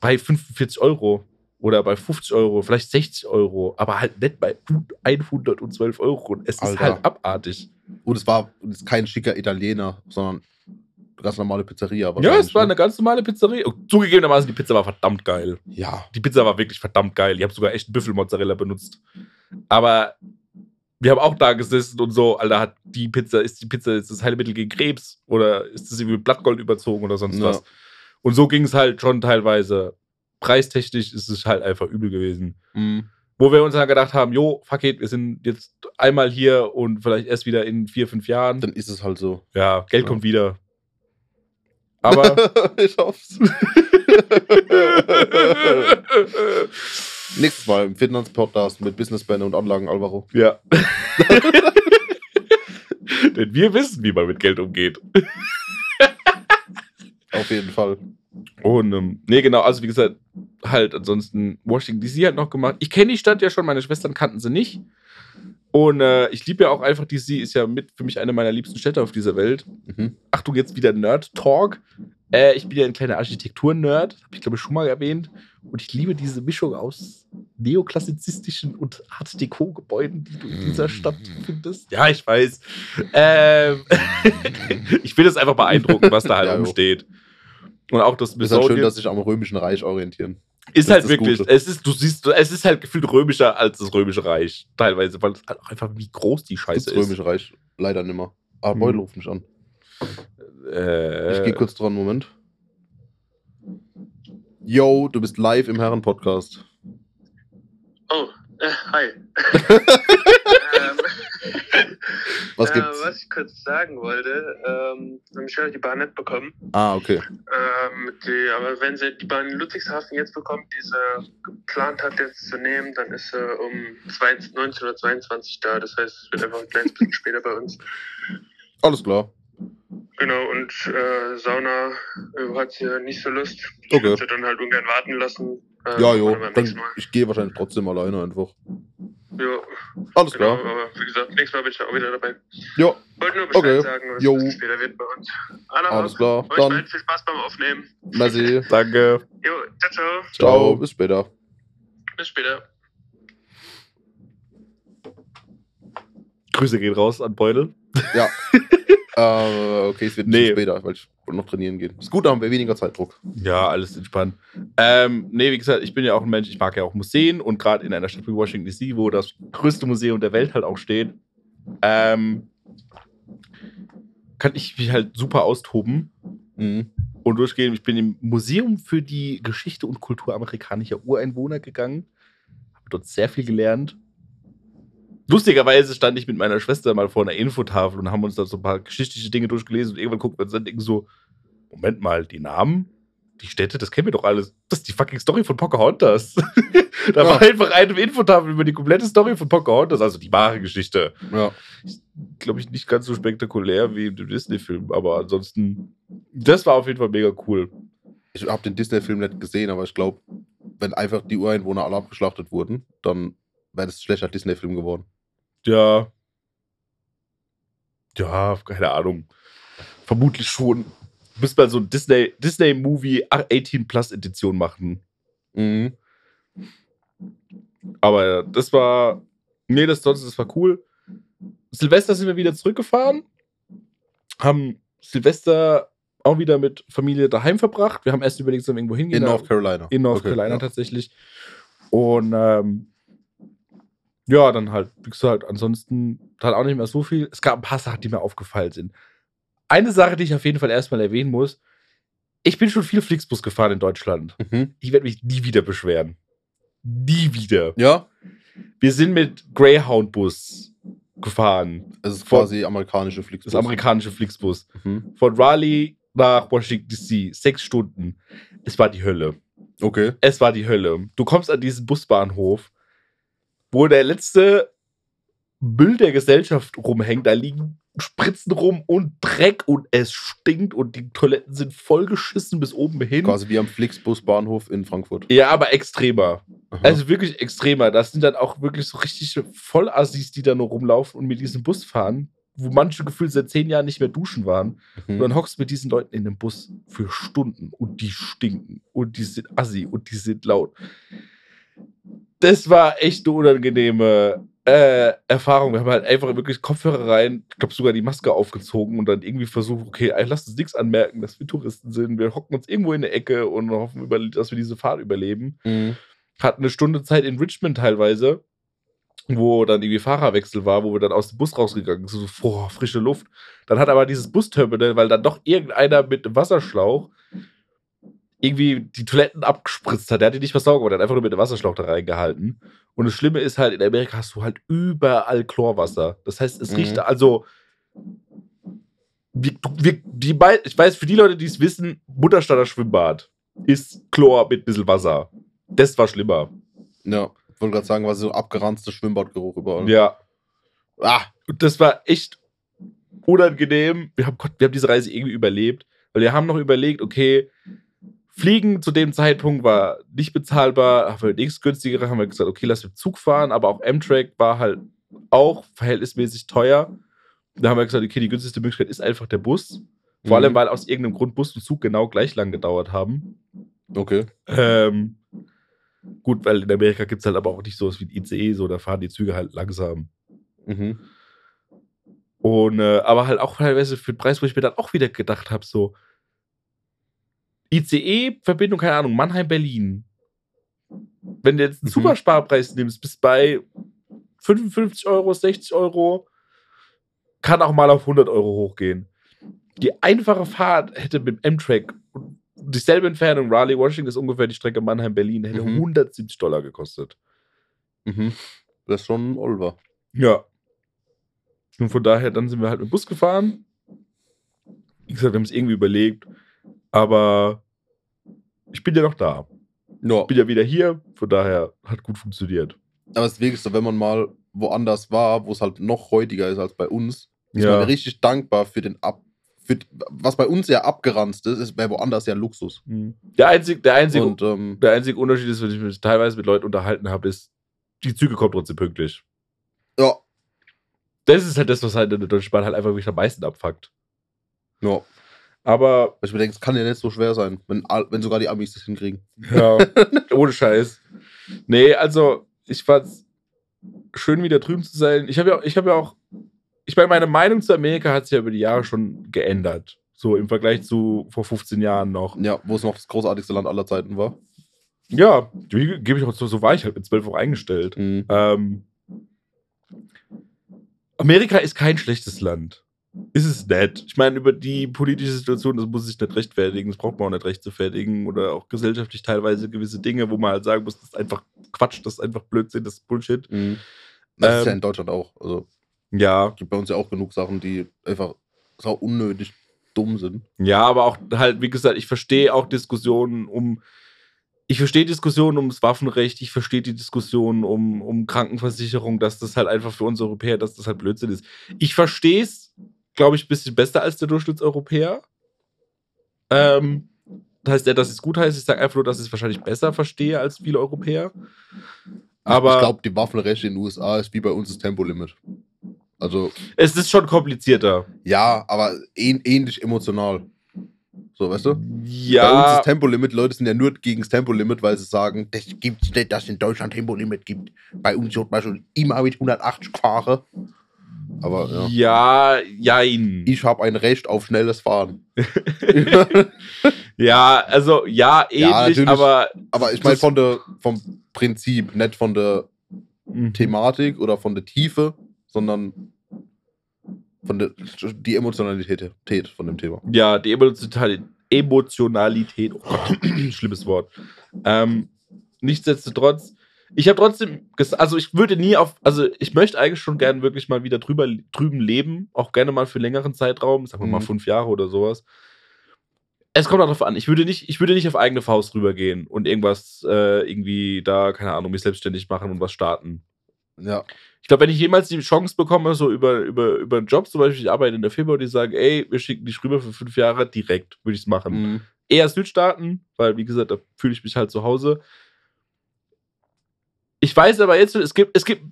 bei 45 Euro oder bei 50 Euro, vielleicht 60 Euro, aber halt nicht bei 112 Euro. Und es ist Alter. halt abartig. Und es war es ist kein schicker Italiener, sondern ganz normale Pizzeria. Ja, es war ne? eine ganz normale Pizzeria. Und zugegebenermaßen, die Pizza war verdammt geil. Ja. Die Pizza war wirklich verdammt geil. Ich habe sogar echt Büffelmozzarella benutzt. Aber wir haben auch da gesessen und so, Alter, hat die Pizza, ist die Pizza jetzt das Heilmittel gegen Krebs oder ist das irgendwie mit Blattgold überzogen oder sonst Ja. was? Und so ging es halt schon teilweise. Preistechnisch ist es halt einfach übel gewesen. Mhm. Wo wir uns dann gedacht haben, jo, fuck it, wir sind jetzt einmal hier und vielleicht erst wieder in vier, fünf Jahren. Dann ist es halt so. Ja, Geld Ja. kommt wieder. Aber <laughs> ich hoff's. <laughs> Nächstes Mal im Finanzpodcast mit Businessbände und Anlagen Alvaro. Ja. <laughs> Denn wir wissen, wie man mit Geld umgeht. Auf jeden Fall. Und, ähm, nee, genau, also wie gesagt, halt ansonsten Washington DC hat noch gemacht. Ich kenne die Stadt ja schon, meine Schwestern kannten sie nicht. Und äh, ich liebe ja auch einfach DC, ist ja mit für mich eine meiner liebsten Städte auf dieser Welt. Mhm. Achtung, jetzt wieder Nerd-Talk. Äh, ich bin ja ein kleiner Architektur-Nerd, habe ich glaube ich schon mal erwähnt. Und ich liebe diese Mischung aus neoklassizistischen und Art Deco-Gebäuden, die du in dieser Stadt findest. Ja, ich weiß. Ähm, <laughs> ich finde es einfach beeindruckend, was da halt <laughs> Ja, jo. rumsteht. Und auch das Ist halt schön, dass sich am Römischen Reich orientieren. Ist das halt ist das wirklich, Gute. es ist, du siehst, es ist halt gefühlt römischer als das Römische Reich, teilweise, weil es halt auch einfach wie groß die Scheiße Das ist. Römische Reich leider nimmer. Ah, Mhm. Beutel ruft mich an. Äh, Ich gehe kurz dran, Moment. Yo, du bist live im Herren-Podcast. Oh, äh, hi. <laughs> ähm, Was äh, gibt's? was ich kurz sagen wollte, ähm, ich habe die Bahn nicht bekommen. Ah, okay. Ähm, die, aber wenn sie die Bahn in Ludwigshafen jetzt bekommt, die sie geplant hat jetzt zu nehmen, dann ist sie um 20, 1922 da. Das heißt, es wird einfach ein kleines bisschen später bei uns. Alles klar. Genau, und äh, Sauna äh, hat sie nicht so Lust. Ich Okay. würde sie dann halt ungern warten lassen. Ähm, Ja, jo. Dann, ich gehe wahrscheinlich trotzdem alleine einfach. Jo, Alles genau, klar. aber wie gesagt, nächstes Mal bin ich auch wieder dabei. Ja, Wollte nur Bescheid Okay. sagen, was Jo. später wird bei uns. Anna, alles klar. Euch Dann, viel Spaß beim Aufnehmen. merci. <laughs> Danke. Jo, ciao, ciao. Ciao, bis später. Bis später. Grüße gehen raus an Beutel. Ja. <laughs> äh, okay, es wird ein Nee. bisschen später, weil wollte noch trainieren gehen. Ist gut, da haben wir weniger Zeitdruck. Ja, alles entspannt. Ähm, nee, wie gesagt, ich bin ja auch ein Mensch, ich mag ja auch Museen und gerade in einer Stadt wie Washington DC, wo das größte Museum der Welt halt auch steht, ähm, kann ich mich halt super austoben Mhm. und durchgehen. Ich bin im Museum für die Geschichte und Kultur amerikanischer Ureinwohner gegangen, habe dort sehr viel gelernt. Lustigerweise stand ich mit meiner Schwester mal vor einer Infotafel und haben uns da so ein paar geschichtliche Dinge durchgelesen und irgendwann gucken wir uns dann denken so, Moment mal, die Namen, die Städte, das kennen wir doch alles. Das ist die fucking Story von Pocahontas. <laughs> da war Ja. einfach eine Infotafel über die komplette Story von Pocahontas, also die wahre Geschichte. Ja. Glaube ich, nicht ganz so spektakulär wie im Disney-Film, aber ansonsten, das war auf jeden Fall mega cool. Ich habe den Disney-Film nicht gesehen, aber ich glaube, wenn einfach die Ureinwohner alle abgeschlachtet wurden, dann wäre das ein schlechter Disney-Film geworden. Ja. Ja, keine Ahnung. Vermutlich schon. Du müsst mal so ein Disney, Disney-Movie 18 Plus Edition machen. Mhm. Aber das war. Nee, das sonst, das war cool. Silvester sind wir wieder zurückgefahren. Haben Silvester auch wieder mit Familie daheim verbracht. Wir haben erst überlegt, sollen wir irgendwo hingehen. In North Carolina. in North Okay, Carolina ja. tatsächlich. Und ähm, ja, dann halt, wie gesagt, ansonsten dann auch nicht mehr so viel. Es gab ein paar Sachen, die mir aufgefallen sind. Eine Sache, die ich auf jeden Fall erstmal erwähnen muss. Ich bin schon viel Flixbus gefahren in Deutschland. Mhm. Ich werde mich nie wieder beschweren. Nie wieder. Ja, Wir sind mit Greyhound-Bus gefahren. es ist quasi amerikanische Flixbus. Das amerikanische Flixbus. Mhm. Von Raleigh nach Washington DC. Sechs Stunden. Es war die Hölle. Okay. Es war die Hölle. Du kommst an diesen Busbahnhof, wo der letzte Müll der Gesellschaft rumhängt. Da liegen spritzen rum und Dreck und es stinkt und die Toiletten sind vollgeschissen bis oben hin. Quasi wie am Flixbus-Bahnhof in Frankfurt. Ja, aber extremer. Aha. Also wirklich extremer. Das sind dann auch wirklich so richtige Vollassis, die da nur rumlaufen und mit diesem Bus fahren, wo manche gefühlt seit zehn Jahren nicht mehr duschen waren. Und Mhm. dann hockst du mit diesen Leuten in dem Bus für Stunden und die stinken und die sind assi und die sind laut. Das war echt eine unangenehme äh, Erfahrung. Wir haben halt einfach wirklich Kopfhörer rein, ich glaube sogar die Maske aufgezogen und dann irgendwie versucht, okay, ey, lasst uns nichts anmerken, dass wir Touristen sind. Wir hocken uns irgendwo in eine Ecke und hoffen, dass wir diese Fahrt überleben. Mhm. Hatten eine Stunde Zeit in Richmond teilweise, wo dann irgendwie Fahrerwechsel war, wo wir dann aus dem Bus rausgegangen sind, so boah, frische Luft. Dann hat aber dieses Busterminal, weil dann doch irgendeiner mit Wasserschlauch irgendwie die Toiletten abgespritzt hat. Der hat die nicht versaugt, aber der hat einfach nur mit dem Wasserschlauch da reingehalten. Und das Schlimme ist halt, in Amerika hast du halt überall Chlorwasser. Das heißt, es Mhm. riecht also. Wir, wir, die, ich weiß, für die Leute, die es wissen, Mutterstadt Schwimmbad ist Chlor mit ein bisschen Wasser. Das war schlimmer. Ja, ich wollte gerade sagen, war so abgeranzter Schwimmbadgeruch überall. Ja. Ah, Und das war echt unangenehm. Wir haben, Gott, wir haben diese Reise irgendwie überlebt, weil wir haben noch überlegt, okay, Fliegen zu dem Zeitpunkt war nicht bezahlbar, haben wir nichts günstigeres, haben wir gesagt, okay, lass mit Zug fahren, aber auch Amtrak war halt auch verhältnismäßig teuer. Da haben wir gesagt, okay, die günstigste Möglichkeit ist einfach der Bus. Vor Mhm. allem, weil aus irgendeinem Grund Bus und Zug genau gleich lang gedauert haben. Okay. Ähm, gut, weil in Amerika gibt es halt aber auch nicht sowas wie ein ICE, so da fahren die Züge halt langsam. Mhm. Und, äh, aber halt auch teilweise für den Preis, wo ich mir dann auch wieder gedacht habe, so ICE-Verbindung, keine Ahnung, Mannheim-Berlin. Wenn du jetzt einen Mhm. Supersparpreis nimmst, bis bei 55 Euro, 60 Euro, kann auch mal auf 100 Euro hochgehen. Die einfache Fahrt hätte mit dem M-Track dieselbe Entfernung, Raleigh, Washington ist ungefähr die Strecke Mannheim-Berlin, hätte Mhm. 170 Dollar gekostet. Mhm. Das ist schon ein Olver. Ja. Und von daher, dann sind wir halt mit dem Bus gefahren. Wie gesagt, wir haben es irgendwie überlegt. Aber ich bin ja noch da. Ja, Bin ja wieder hier. Von daher hat gut funktioniert. aber das Wichtigste, wenn man mal woanders war, wo es halt noch heutiger ist als bei uns, ist Ja. man richtig dankbar für den Ab. Für, was bei uns ja abgeranzt ist, ist bei woanders ja Luxus. Der einzige, der einzige, Und ähm, der einzige Unterschied ist, wenn ich mich teilweise mit Leuten unterhalten habe, ist, die Züge kommen trotzdem pünktlich. ja, Das ist halt das, was halt in der Deutschen Bahn halt einfach wirklich am meisten abfuckt. ja. Aber Ich mir denke, es kann ja nicht so schwer sein, wenn, wenn sogar die Amis das hinkriegen. Ja, <laughs> ohne Scheiß. Nee, also ich fand's schön, wieder drüben zu sein. Ich habe ja, ich habe ja auch, ich meine, meine Meinung zu Amerika hat sich ja über die Jahre schon geändert. So im Vergleich zu vor 15 Jahren noch. Ja, wo es noch das großartigste Land aller Zeiten war. Ja, wie- gebe ich auch so, so war ich halt mit 12 auch eingestellt. Mhm. Ähm, Amerika ist kein schlechtes Land. Ist es nett. Ich meine, über die politische Situation, das muss ich nicht rechtfertigen, das braucht man auch nicht rechtfertigen. Oder auch gesellschaftlich teilweise gewisse Dinge, wo man halt sagen muss, das ist einfach Quatsch, das ist einfach Blödsinn, das ist Bullshit. Mhm. Das ist ja Ähm, in Deutschland auch. Also Ja, gibt bei uns ja auch genug Sachen, die einfach sau unnötig dumm sind. ja, aber auch halt, wie gesagt, ich verstehe auch Diskussionen um. Ich verstehe Diskussionen ums Waffenrecht, ich verstehe die Diskussionen um, um Krankenversicherung, dass das halt einfach für uns Europäer, dass das halt Blödsinn ist. Ich verstehe es, glaube ich, ein bisschen besser als der Durchschnittseuropäer. Ähm, das heißt ja, dass es gut heißt, ich sage einfach nur, dass ich es wahrscheinlich besser verstehe als viele Europäer. Aber ich glaube, die Waffenrechte in den USA ist wie bei uns das Tempolimit. Also, es ist schon komplizierter. ja, aber ähn ähnlich emotional. So, weißt du? Bei uns Ja, ist Tempolimit, Leute sind ja nur gegen das Tempolimit, weil sie sagen, das gibt es nicht, dass es in Deutschland Tempolimit gibt. Bei uns wird man schon immer mit 180 gefahren. Aber ja. ja, jein. Ich habe ein Recht auf schnelles Fahren. <laughs> Ja, also ja, ähnlich, natürlich. aber Aber ich meine von der, vom Prinzip, nicht von der Mhm. Thematik oder von der Tiefe, sondern von der die Emotionalität Tät von dem Thema. ja, die Emotionalität, Emotionalität, oh Gott, <clears throat> schlimmes Wort. Ähm, nichtsdestotrotz, ich habe trotzdem, also ich würde nie auf, also ich möchte eigentlich schon gerne wirklich mal wieder drüber, drüben leben, auch gerne mal für längeren Zeitraum, sagen wir mal Mhm. fünf Jahre oder sowas. Es kommt auch darauf an, ich würde nicht, ich würde nicht auf eigene Faust rübergehen und irgendwas äh, irgendwie da, keine Ahnung, mich selbstständig machen und was starten. Ja. Ich glaube, wenn ich jemals die Chance bekomme, so über, über, über einen Job, zum Beispiel, ich arbeite in der Firma und die sagen, ey, wir schicken dich rüber für fünf Jahre, direkt würde ich es machen. Mhm. Eher Südstaaten, weil, wie gesagt, da fühle ich mich halt zu Hause. Ich weiß aber jetzt, es gibt, es gibt,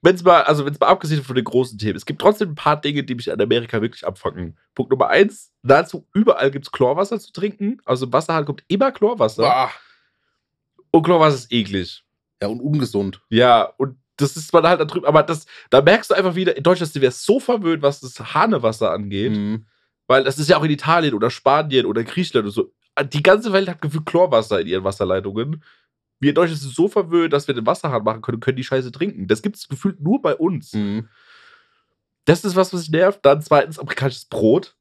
wenn es mal, also wenn es mal abgesehen von den großen Themen, es gibt trotzdem ein paar Dinge, die mich an Amerika wirklich abfacken. Punkt Nummer eins, nahezu überall gibt es Chlorwasser zu trinken. Also im Wasserhahn kommt immer Chlorwasser. Bah. Und Chlorwasser ist eklig. Ja, und ungesund. Ja, und das ist man halt da drüben, aber das, da merkst du einfach wieder, in Deutschland sind wir so verwöhnt, was das Hahnewasser angeht. Mhm. Weil das ist ja auch in Italien oder Spanien oder Griechenland und so. Die ganze Welt hat gefühlt Chlorwasser in ihren Wasserleitungen. Wir in Deutschland sind so verwöhnt, dass wir den Wasserhahn machen können und können die Scheiße trinken. Das gibt es gefühlt nur bei uns. Mhm. Das ist was, was mich nervt. Dann zweitens amerikanisches Brot.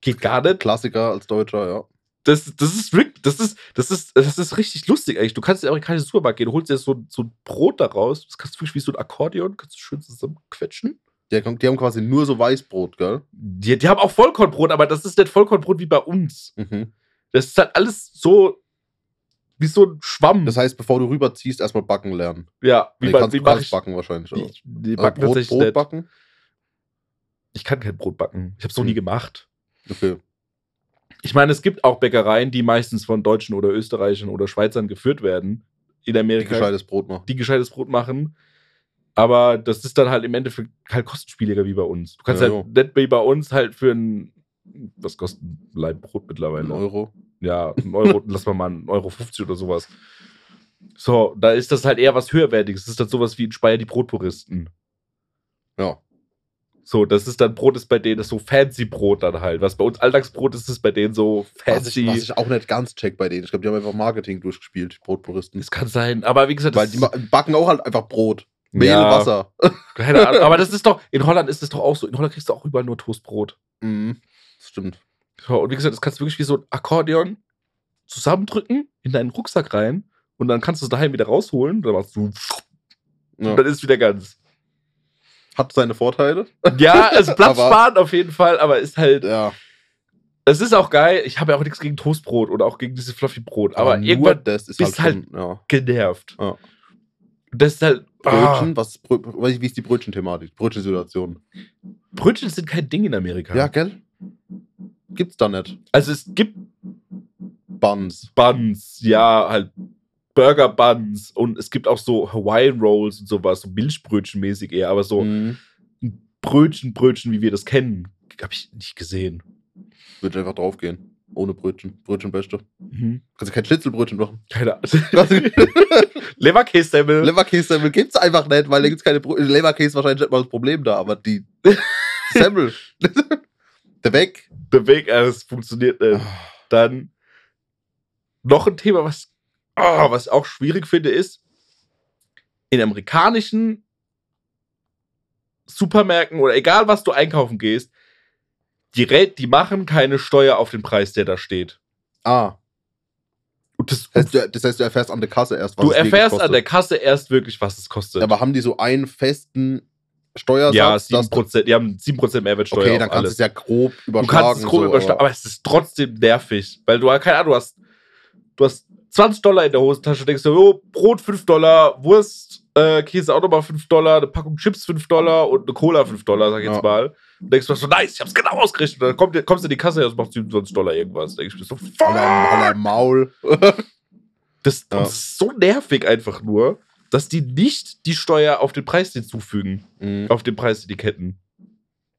Geht gar nicht. Klassiker als Deutscher, ja. Das, das ist wirklich, das ist, das ist, das ist richtig lustig eigentlich. Du kannst in den amerikanischen Supermarkt gehen, du holst dir so, so ein Brot da raus, das kannst du wirklich wie so ein Akkordeon, kannst du schön zusammenquetschen. Die, haben- die haben quasi nur so Weißbrot, gell? Die, die haben auch Vollkornbrot, aber das ist nicht Vollkornbrot wie bei uns. Mhm. Das ist halt alles so wie so ein Schwamm. Das heißt, bevor du rüberziehst, erstmal backen lernen. ja, wie, Nee, bei, kannst, wie kannst ich? backen wahrscheinlich. Die, Auch. die Also backen Brot, tatsächlich Brot nicht. backen? Ich kann kein Brot backen. Ich habe es noch nie Hm. gemacht. Okay. Ich meine, es gibt auch Bäckereien, die meistens von Deutschen oder Österreichern oder Schweizern geführt werden in Die Amerika. gescheites Brot machen. die gescheites Brot machen. Aber das ist dann halt im Endeffekt halt kostenspieliger wie bei uns. Du kannst Ja, halt nicht wie bei uns halt für ein, was kostet ein Leib Brot mittlerweile? Ein Euro. Ja, ein Euro, <laughs> lass mal mal einen Euro 50 oder sowas. So, da ist das halt eher was höherwertiges. Das ist dann sowas wie in Speyer die Brotpuristen. Ja. So, das ist dann Brot ist bei denen das ist so fancy Brot dann halt. Was bei uns Alltagsbrot ist, ist bei denen so Was ich, fancy. was ich auch nicht ganz check bei denen. Ich glaube, die haben einfach Marketing durchgespielt, die Brotpuristen. das kann sein, aber wie gesagt, Weil die backen auch halt einfach Brot. Mehl, Ja. Wasser. <laughs> keine Ahnung. <laughs> Aber das ist doch, in Holland ist das doch auch so. In Holland kriegst du auch überall nur Toastbrot. Mhm. Stimmt. Und wie gesagt, das kannst du wirklich wie so ein Akkordeon zusammendrücken, in deinen Rucksack rein und dann kannst du es daheim wieder rausholen. Dann machst du Ja. und dann ist es wieder ganz. Hat seine Vorteile. Ja, also <laughs> Platz Aber- sparen auf jeden Fall, aber ist halt, Ja. es ist auch geil. Ich habe ja auch nichts gegen Toastbrot oder auch gegen dieses Fluffy-Brot, aber, nur irgendwann das ist bist halt, schon, ja. genervt. Ja. Das ist halt, Brötchen, ah, was weiß ich, wie ist die Brötchen-Thematik? Brötchen-Situation. Brötchen sind kein Ding in Amerika. Ja, gell? Gibt's da nicht. Also es gibt Buns. Buns, ja, halt Burger Buns und es gibt auch so Hawaiian Rolls und sowas, so Milchbrötchen-mäßig eher, aber so Mhm. Brötchen, Brötchen, wie wir das kennen, habe ich nicht gesehen. Würde einfach draufgehen. Ohne Brötchen. Brötchenbeste. Mhm. Kannst du kein Schnitzelbrötchen machen. Keine Ahnung. <laughs> Leberkäse-Semmel. Leberkäse-Semmel gibt's einfach nicht, weil da gibt's keine Brö Leberkäse wahrscheinlich nicht mal das Problem da, aber die <laughs> Semmel. Der Weg. Der Weg, äh, es funktioniert nicht. Dann noch ein Thema, was, ah, was ich auch schwierig finde, ist, in amerikanischen Supermärkten oder egal was du einkaufen gehst, die, Rät- die machen keine Steuer auf den Preis, der da steht. Ah. Das, Das heißt, du, das heißt, du erfährst an der Kasse erst, was du es wirklich erfährst kostet. an der Kasse erst wirklich, was es kostet. Aber haben die so einen festen Steuersatz? ja, dass 7%, die haben 7% Mehrwertsteuer Okay, dann kannst du es ja grob Du überschlagen. kannst es grob so, überschlagen, aber es ist trotzdem nervig. Weil du, keine Ahnung, du hast, du hast 20 Dollar in der Hosentasche, denkst du, oh, Brot 5 Dollar, Wurst, äh, Käse auch nochmal 5 Dollar, eine Packung Chips 5 Dollar und eine Cola 5 Dollar, sag ich jetzt Ja. mal. Und denkst du so, nice, ich hab's genau ausgerechnet. Und dann kommt, kommst du in die Kasse und macht 27 Dollar irgendwas. Denk ich mir so, fuck! Maul. <laughs> Das, Ja. das ist so nervig einfach nur, dass die nicht die Steuer auf den Preis hinzufügen. Mhm. Auf den Preisetiketten.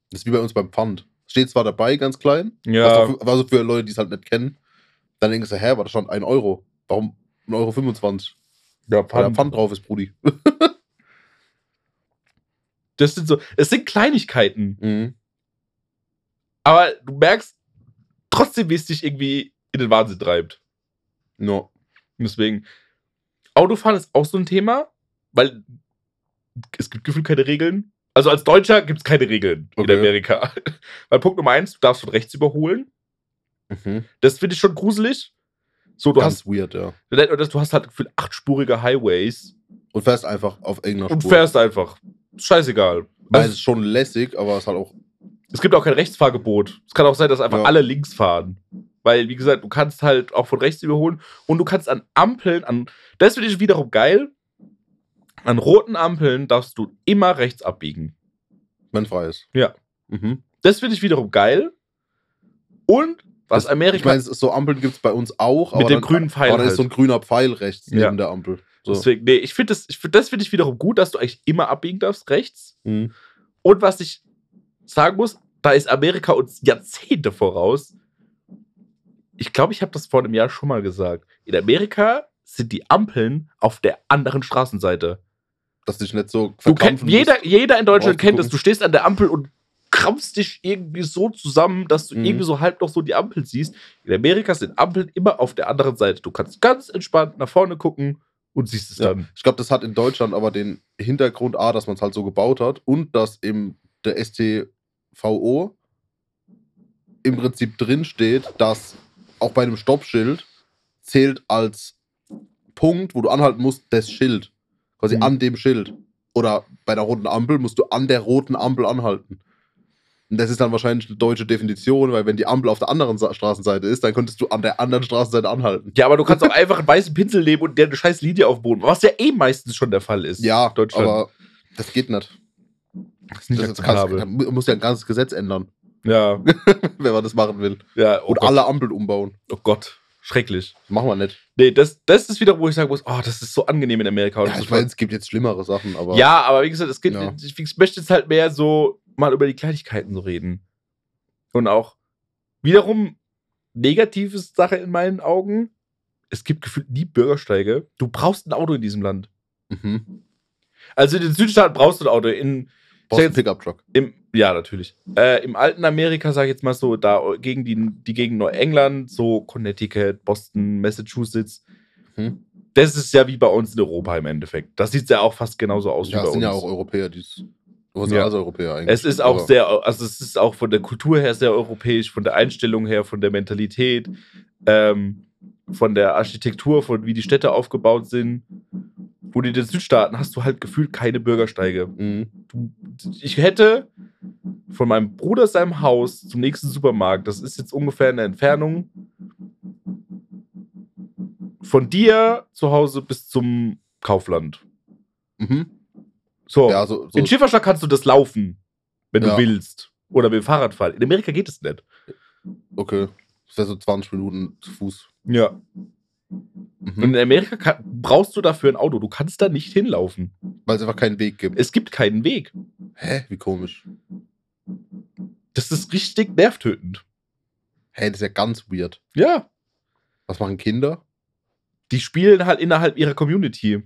Das ist wie bei uns beim Pfand. Steht zwar dabei, ganz klein, Ja. was auch für, aber so für Leute, die es halt nicht kennen. Dann denkst du, hä, aber da stand 1 Euro. Warum 1,25 Euro? 25? ja Weil da Pfand. Pfand drauf ist, Brudi. <laughs> Das sind so, es sind Kleinigkeiten. Mhm. Aber du merkst trotzdem, wie es dich irgendwie in den Wahnsinn treibt. Ja. Und deswegen, Autofahren ist auch so ein Thema, weil es gibt gefühlt keine Regeln. Also als Deutscher gibt es keine Regeln Okay. in Amerika. <laughs> weil Punkt Nummer eins, du darfst von rechts überholen. Mhm. Das finde ich schon gruselig. So, du Ganz hast, weird, ja. du hast halt gefühlt achtspurige Highways Und fährst einfach auf irgendeiner und Spur. fährst einfach. Scheißegal. Weil Also, es ist schon lässig, aber es ist halt auch. Es gibt auch kein Rechtsfahrgebot. Es kann auch sein, dass einfach Ja. alle links fahren. Weil, wie gesagt, du kannst halt auch von rechts überholen und du kannst an Ampeln, an. Das finde ich wiederum geil. An roten Ampeln darfst du immer rechts abbiegen. Wenn frei ist. Ja. Mhm. Das finde ich wiederum geil. Und was Das- Amerika. Ich meine, so Ampeln gibt es bei uns auch. Mit aber dem dann, grünen Pfeil Aber da ist halt. so ein grüner Pfeil rechts Ja. neben der Ampel. So. deswegen, nee, ich finde das, ich find, das finde ich wiederum gut, dass du eigentlich immer abbiegen darfst, rechts. Mhm. Und was ich sagen muss, da ist Amerika uns Jahrzehnte voraus. Ich glaube, ich habe das vor einem Jahr schon mal gesagt. In Amerika sind die Ampeln auf der anderen Straßenseite. Dass dich nicht so Du verkrampfen jeder, musst. jeder in Deutschland kennt das. Du stehst an der Ampel und krampfst dich irgendwie so zusammen, dass du Mhm. irgendwie so halb noch so die Ampel siehst. In Amerika sind Ampeln immer auf der anderen Seite. Du kannst ganz entspannt nach vorne gucken und siehst es Ja. dann. Ich glaube, das hat in Deutschland aber den Hintergrund A, dass man es halt so gebaut hat und dass im der STVO im Prinzip drin steht, dass auch bei einem Stoppschild zählt als Punkt, wo du anhalten musst, das Schild. Quasi Mhm. an dem Schild. Oder bei der roten Ampel musst du an der roten Ampel anhalten. Und das ist dann wahrscheinlich eine deutsche Definition, weil wenn die Ampel auf der anderen Sa Straßenseite ist, dann könntest du an der anderen Straßenseite anhalten. Ja, aber du kannst auch einfach einen weißen Pinsel nehmen und dir eine scheiß Linie aufboden, was ja eh meistens schon der Fall ist. Ja, Deutschland. aber das geht nicht. das ist nicht Das kannst, akzeptabel. mu- muss ja ein ganzes Gesetz ändern, Ja, <laughs> wenn man das machen will. ja, oh Und Gott. alle Ampeln umbauen. Oh Gott, schrecklich. Das machen wir nicht. Nee, das, das ist wieder, wo ich sagen muss, oh, das ist so angenehm in Amerika. Ja, ich meine, es gibt jetzt schlimmere Sachen, aber Ja, aber wie gesagt, es geht, Ja. ich, ich möchte jetzt halt mehr so mal über die Kleinigkeiten so reden. Und auch wiederum negative Sache in meinen Augen. Es gibt gefühlt nie Bürgersteige. Du brauchst ein Auto in diesem Land. mhm. Also in den Südstaaten brauchst du ein Auto. In, brauchst einen Pickup-Truck. im, ja, natürlich. Äh, Im alten Amerika, sag ich jetzt mal so, da gegen die, die Gegend Neuengland, so Connecticut, Boston, Massachusetts. Mhm. Das ist ja wie bei uns in Europa im Endeffekt. Das sieht ja auch fast genauso aus Ja, wie bei es sind uns. ja auch Europäer, die sind Ja. ja Europäer eigentlich. Es ist auch Aber- sehr, also es ist auch von der Kultur her sehr europäisch, von der Einstellung her, von der Mentalität, ähm, von der Architektur, von wie die Städte aufgebaut sind. Wo in den Südstaaten hast du halt gefühlt keine Bürgersteige. Mhm. Du, ich hätte von meinem Bruder seinem Haus zum nächsten Supermarkt, das ist jetzt ungefähr eine Entfernung von dir zu Hause bis zum Kaufland. Mhm. So. Ja, so, so In Schifferstadt kannst du das laufen, wenn Ja. du willst. Oder mit dem Fahrrad fahren. In Amerika geht es nicht. okay. Das wäre so 20 Minuten zu Fuß. Ja. Und Mhm. in Amerika kann, brauchst du dafür ein Auto. Du kannst da nicht hinlaufen. Weil es einfach keinen Weg gibt. Es gibt keinen Weg. Hä? Wie komisch. Das ist richtig nervtötend. Hä, das ist ja ganz weird. Ja. Was machen Kinder? Die spielen halt innerhalb ihrer Community.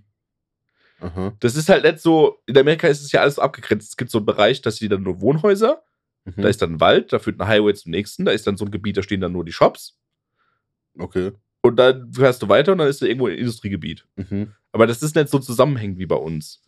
Aha. Das ist halt nicht so, in Amerika ist es ja alles abgegrenzt. Es gibt so einen Bereich, da sind dann nur Wohnhäuser, Mhm. da ist dann ein Wald, da führt ein Highway zum nächsten, da ist dann so ein Gebiet, da stehen dann nur die Shops. Okay. Und dann fährst du weiter und dann ist da irgendwo ein Industriegebiet. Mhm. Aber das ist nicht so zusammenhängend wie bei uns.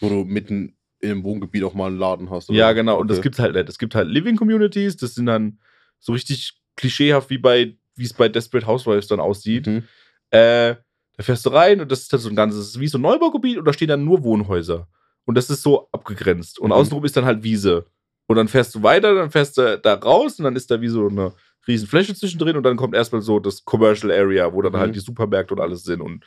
Wo du mitten in einem Wohngebiet auch mal einen Laden hast. oder? Ja, genau. Und das Okay. gibt's halt nicht. Es gibt halt Living Communities, das sind dann so richtig klischeehaft, wie bei, wie es bei Desperate Housewives dann aussieht. Mhm. Äh, da fährst du rein und das ist dann so ein ganzes, das ist wie so ein Neubaugebiet und da stehen dann nur Wohnhäuser. Und das ist so abgegrenzt. Und Mhm. außenrum ist dann halt Wiese. Und dann fährst du weiter, dann fährst du da raus und dann ist da wie so eine riesen Fläche zwischendrin und dann kommt erstmal so das Commercial Area, wo dann Mhm. halt die Supermärkte und alles sind und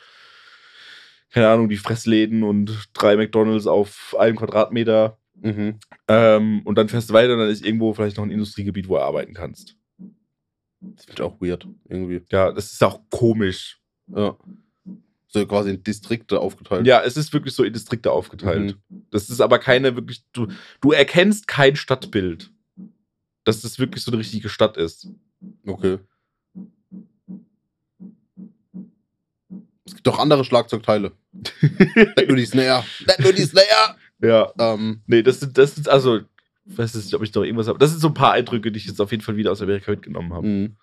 keine Ahnung, die Fressläden und drei McDonalds auf einem Quadratmeter. Mhm. Ähm, und dann fährst du weiter und dann ist irgendwo vielleicht noch ein Industriegebiet, wo du arbeiten kannst. Das finde ich auch weird. Irgendwie. Ja, das ist auch komisch. Ja. So quasi in Distrikte aufgeteilt. Ja, es ist wirklich so in Distrikte aufgeteilt. Das ist aber keine wirklich, du, du erkennst kein Stadtbild. Dass das wirklich so eine richtige Stadt ist. Okay. Es gibt auch andere Schlagzeugteile. <laughs> nicht nur die Snare. Nicht nur die Snare. Ja. Ähm, Nee, das sind, das sind also, ich weiß nicht, ob ich noch irgendwas habe. Das sind so ein paar Eindrücke, die ich jetzt auf jeden Fall wieder aus Amerika mitgenommen habe. mhm.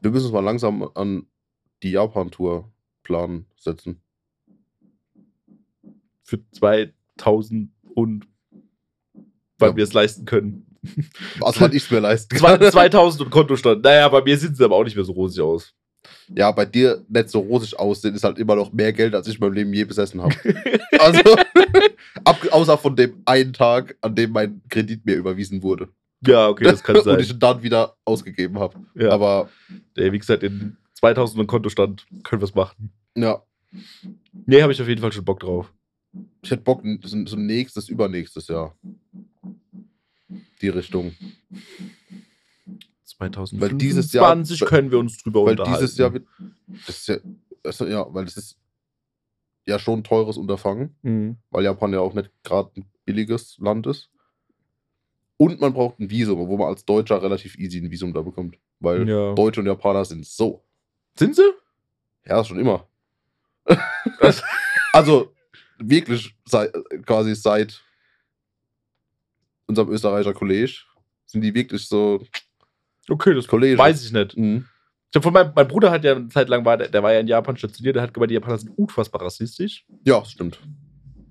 Wir müssen uns mal langsam an die Japan-Tour planen setzen. Für 2000 und weil Ja. wir es leisten können. Also, was ich mir leisten kann. 2000 und Kontostand. Naja, bei mir sieht es aber auch nicht mehr so rosig aus. Ja, bei dir nicht so rosig aussehen, ist halt immer noch mehr Geld, als ich in meinem Leben je besessen habe. Also, <laughs> ab, außer von dem einen Tag, an dem mein Kredit mir überwiesen wurde. ja, okay, das kann <laughs> Und sein. ich ihn dann wieder ausgegeben habe. Ja. Aber Ey, wie gesagt, in 2000 und Kontostand können wir es machen. ja. Nee, habe ich auf jeden Fall schon Bock drauf. Ich hätte Bock, so, so nächstes, übernächstes Jahr. Die Richtung. 2025 Weil dieses Jahr- können wir uns drüber Weil unterhalten. dieses Jahr wird. Das ist ja, das ist, ja, weil das ist ja schon ein teures Unterfangen, Mhm. weil Japan ja auch nicht gerade ein billiges Land ist. Und man braucht ein Visum, wo man als Deutscher relativ easy ein Visum da bekommt. Weil Ja. Deutsche und Japaner sind so. Sind sie? Ja, schon immer. <laughs> Also wirklich seit, quasi seit unserem Österreicher College sind die wirklich so Okay, das Kollege. weiß ich nicht. Mhm. Ich hab von meinem, mein Bruder hat ja eine Zeit lang, war, der, der war ja in Japan stationiert, der hat gemeint, die Japaner sind unfassbar rassistisch. Ja, stimmt.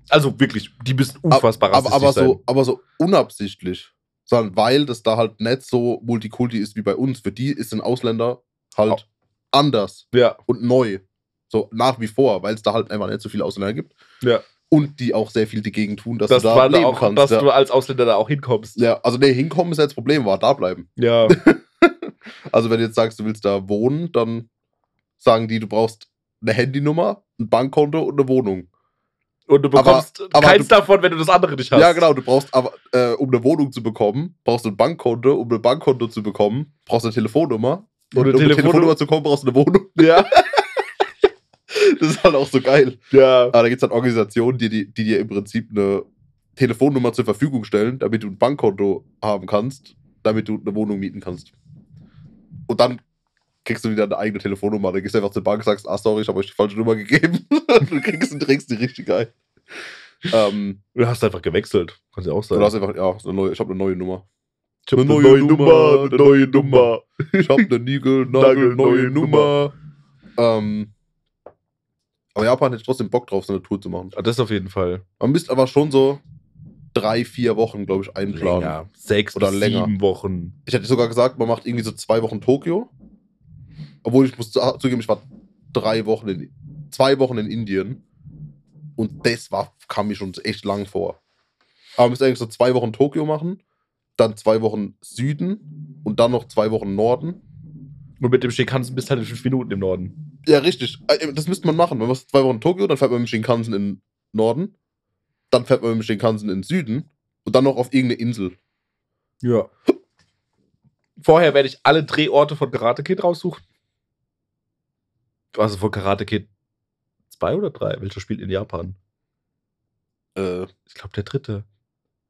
Also wirklich, die müssen unfassbar aber, rassistisch aber, sein. so, aber so unabsichtlich. Sondern weil das da halt nicht so Multikulti ist wie bei uns. Für die ist ein Ausländer halt anders Ja, und neu. So nach wie vor, weil es da halt einfach nicht so viele Ausländer gibt. ja. Und die auch sehr viel dagegen tun, dass Dass, du da leben auch, kannst. dass ja. du als Ausländer da auch hinkommst. ja, also nee, hinkommen ist ja das Problem, war da bleiben. Ja. <laughs> Also wenn du jetzt sagst, du willst da wohnen, dann sagen die, du brauchst eine Handynummer, ein Bankkonto und eine Wohnung. Und du Aber- bekommst aber keins du- davon, wenn du das andere nicht hast. Ja, genau, du brauchst aber, äh, um eine Wohnung zu bekommen, brauchst du ein Bankkonto, um ein Bankkonto zu bekommen, brauchst du eine Telefonnummer. Und eine um eine Telefonnummer- Telefonnummer zu kommen, brauchst du eine Wohnung. Ja. <laughs> <laughs> Das ist halt auch so geil. ja. Aber da gibt es halt Organisationen, die, die, die dir im Prinzip eine Telefonnummer zur Verfügung stellen, damit du ein Bankkonto haben kannst, damit du eine Wohnung mieten kannst. Und dann kriegst du wieder eine eigene Telefonnummer. Dann gehst du einfach zur Bank und sagst, ah, sorry, ich habe euch die falsche Nummer <laughs> gegeben. du kriegst und trägst die richtig geil. Ähm, Du hast einfach gewechselt. Kannst ja auch sagen. du hast einfach, ja, so eine neue, ich habe eine neue Nummer. ich hab eine neue Nummer, eine neue Nummer. Ich habe eine Nigel, <laughs> Nagel, neue Nummer. Ähm, aber Japan hätte trotzdem Bock drauf, so eine Tour zu machen. Ah, Das auf jeden Fall. Man müsste aber schon so drei, vier Wochen, glaube ich, einplanen. Länger. Sechs Oder länger. sieben Wochen. Ich hätte sogar gesagt, man macht irgendwie so zwei Wochen Tokio. Obwohl ich muss zu- zugeben, ich war drei Wochen in, zwei Wochen in Indien. Und das war, kam mir schon echt lang vor. Aber man müsste eigentlich so zwei Wochen Tokio machen, dann zwei Wochen Süden und dann noch zwei Wochen Norden. Und mit dem Shinkansen bist du halt in fünf Minuten im Norden. Ja, richtig. Äh, Das müsste man machen. Man macht zwei Wochen Tokio, dann fährt man mit dem Shinkansen in den Norden. Dann fährt man mit dem Shinkansen in den Süden. Und dann noch auf irgendeine Insel. Ja. Vorher werde ich alle Drehorte von Karate Kid raussuchen. Also von Karate Kid 2 oder 3? Welcher spielt in Japan? Äh, Ich glaube, der dritte.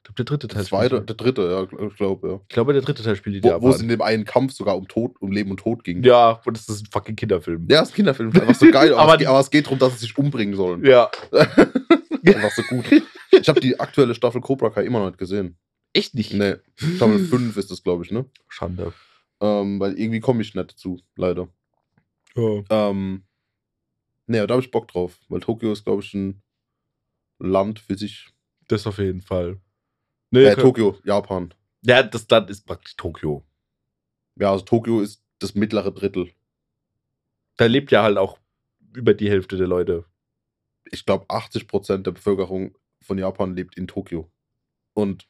Ich glaube, der dritte Teil der zweite, der dritte, ja, ich glaube, ja. Ich glaube, der dritte Teil spielt in Wo, wo es in dem einen Kampf sogar um Tod, um Leben und Tod ging. ja, und das ist ein fucking Kinderfilm. Ja, das ist ein Kinderfilm. Einfach so geil. aber, <laughs> Aber es, geht- aber es geht darum, dass sie sich umbringen sollen. Ja. <laughs> Einfach so gut. Ich habe die aktuelle Staffel Cobra Kai immer noch nicht gesehen. Echt nicht. Nee, Staffel 5 ist das, glaube ich, ne? Schande. Ähm, weil irgendwie komme ich nicht dazu, leider. Ja. Ähm, nee, da habe ich Bock drauf. Weil Tokio ist, glaube ich, ein Land für sich. Das auf jeden Fall. Nee, Äh, Tokio, Japan. ja, das Land ist praktisch Tokio. Ja, also Tokio ist das mittlere Drittel. Da lebt ja halt auch über die Hälfte der Leute. Ich glaube, 80% der Bevölkerung von Japan lebt in Tokio. Und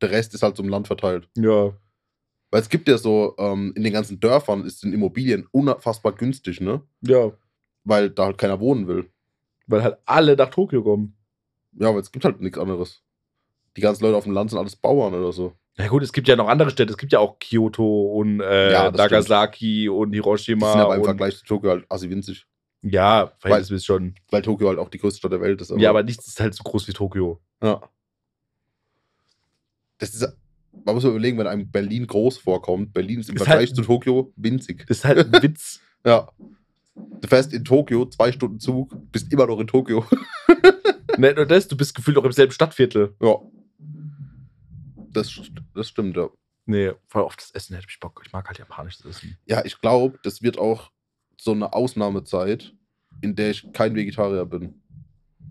der Rest ist halt so im Land verteilt. Ja. Weil es gibt ja so, ähm, in den ganzen Dörfern ist in Immobilien unfassbar günstig, ne? Ja. Weil da halt keiner wohnen will. Weil halt alle nach Tokio kommen. Ja, aber es gibt halt nichts anderes. Die ganzen Leute auf dem Land sind alles Bauern oder so. Na gut, es gibt ja noch andere Städte. Es gibt ja auch Kyoto und äh, Ja, Nagasaki und Die Hiroshima. sind aber im und, Vergleich zu Tokio halt assi winzig. Ja, verhältnismäßig schon. Weil Tokio halt auch die größte Stadt der Welt ist. ja, aber nichts ist halt so groß wie Tokio. Ja. Das ist, man muss mal überlegen, wenn einem Berlin groß vorkommt. Berlin ist im Ist Vergleich halt- zu Tokio winzig. Das ist halt ein Witz. <laughs> Ja. Du fährst in Tokio, zwei Stunden Zug, bist immer noch in Tokio. <laughs> Nicht nur das, du bist gefühlt auch im selben Stadtviertel. ja. Das, das stimmt, ja. Nee, voll auf das Essen hätte ich Bock. Ich mag halt japanisches Essen. Ja, ich glaube, das wird auch so eine Ausnahmezeit, in der ich kein Vegetarier bin.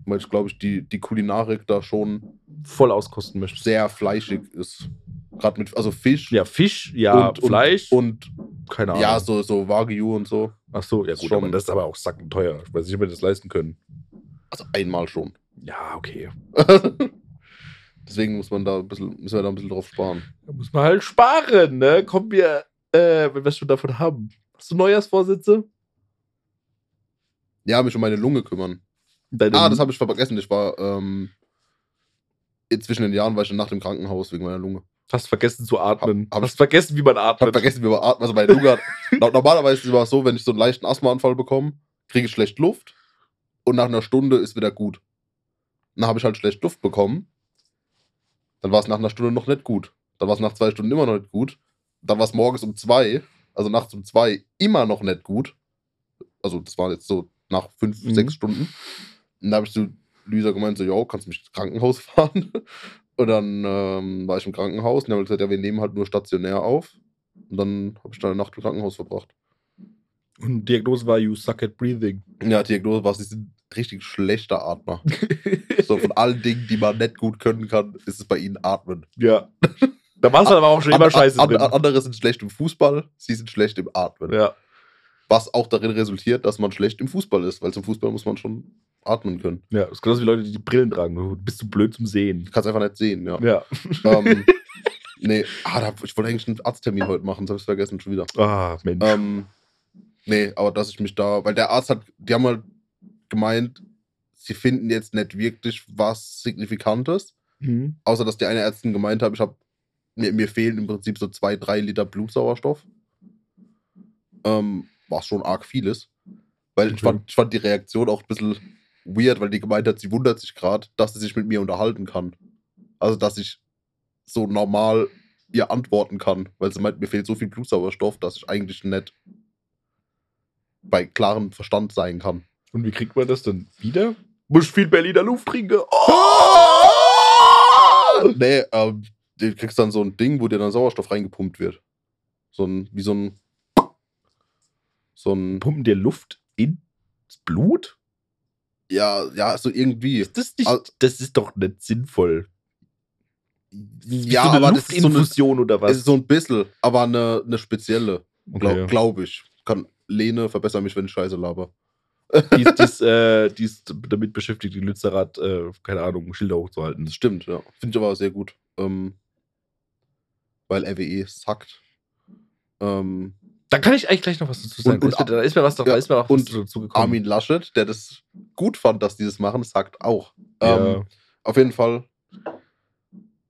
Weil ich glaube, ich die, die Kulinarik da schon Voll auskosten möchte. sehr fleischig ist. Gerade mit, also Fisch Ja, Fisch, ja, Und- und- Fleisch. und keine Ahnung. ja, so, so Wagyu und so. Ach so, ja gut, Schon. aber das ist aber auch sackenteuer. Ich weiß nicht, ob wir das leisten können. Also einmal schon. Ja, okay. <laughs> Deswegen muss man da ein bisschen, müssen wir da ein bisschen drauf sparen. Da muss man halt sparen, ne? Kommen wir, äh, wenn wir schon davon haben. Hast du Neujahrsvorsätze? Ja, mich um meine Lunge kümmern. Deine, Ah, das habe ich vergessen. Ich war ähm, zwischen den Jahren war ich Nacht im Krankenhaus wegen meiner Lunge. hast vergessen zu atmen. Hab- hab hast vergessen, wie man atmet. habe vergessen, wie man atmet. Also meine Lunge hat. <laughs> no- Normalerweise ist es immer so, wenn ich so einen leichten Asthmaanfall bekomme, kriege ich schlecht Luft und nach einer Stunde ist wieder gut. Dann habe ich halt schlecht Luft bekommen. Dann war es nach einer Stunde noch nicht gut. Dann war es nach zwei Stunden immer noch nicht gut. Dann war es morgens um zwei, also nachts um zwei, immer noch nicht gut. Also das war jetzt so nach fünf, Mhm. sechs Stunden. Und da habe ich zu Luisa gemeint, so, jo, kannst du mich ins Krankenhaus <laughs> fahren? Und dann ähm, war ich im Krankenhaus und die haben gesagt, ja, wir nehmen halt nur stationär auf. Und dann habe ich da eine Nacht im Krankenhaus verbracht. Und Diagnose war, you suck at breathing. Ja, Diagnose war, sie sind richtig schlechter Atmer. <laughs> so von allen Dingen, die man nicht gut können kann, ist es bei ihnen Atmen. ja. Da warst du aber auch schon immer An- scheiße an- drin. Andere sind schlecht im Fußball, sie sind schlecht im Atmen. Ja. Was auch darin resultiert, dass man schlecht im Fußball ist, weil zum Fußball muss man schon atmen können. ja, das ist genauso wie Leute, die die Brillen tragen. Du bist zu blöd zum Sehen. Du kannst einfach nicht sehen, ja. Ja. ähm, <laughs> nee, ah, ich wollte eigentlich einen Arzttermin heute machen, das habe ich vergessen schon wieder. Ah, Mensch. Ähm, nee, aber dass ich mich da, weil der Arzt hat, die haben halt gemeint, sie finden jetzt nicht wirklich was Signifikantes, Mhm. außer dass die eine Ärztin gemeint hat, ich habe mir, mir fehlen im Prinzip so zwei, drei Liter Blutsauerstoff. Ähm, was schon arg viel ist. Weil ich Okay. fand, ich fand die Reaktion auch ein bisschen weird, weil die gemeint hat, sie wundert sich gerade, dass sie sich mit mir unterhalten kann. Also, dass ich so normal ihr antworten kann, weil sie meint, mir fehlt so viel Blutsauerstoff, dass ich eigentlich nicht bei klarem Verstand sein kann. Und wie kriegt man das dann wieder? Muss viel Berliner Luft trinken. Oh! Nee, ähm, du kriegst dann so ein Ding, wo dir dann Sauerstoff reingepumpt wird. So ein, wie so ein. So ein. Pumpen dir Luft ins Blut? Ja, ja, so irgendwie. Ist das nicht, Al- das ist doch nicht sinnvoll. Ja, so aber das ist so eine, oder was? es ist so ein bisschen, aber eine, eine spezielle, glaube Okay. glaub ich. Kann Lene verbessern mich, wenn ich Scheiße laber. Die, ist, äh, damit beschäftigt, die Lützerath, äh, keine Ahnung, Schilder hochzuhalten. Das stimmt, ja. Finde ich aber sehr gut. Ähm, weil RWE sackt. Ähm, Da kann ich eigentlich gleich noch was dazu sagen. Und- und da, ist mir, was, da ja, ist mir auch und dazu gekommen. Armin Laschet, der das gut fand, dass die das machen, sagt auch. Ja. Ähm, auf jeden Fall.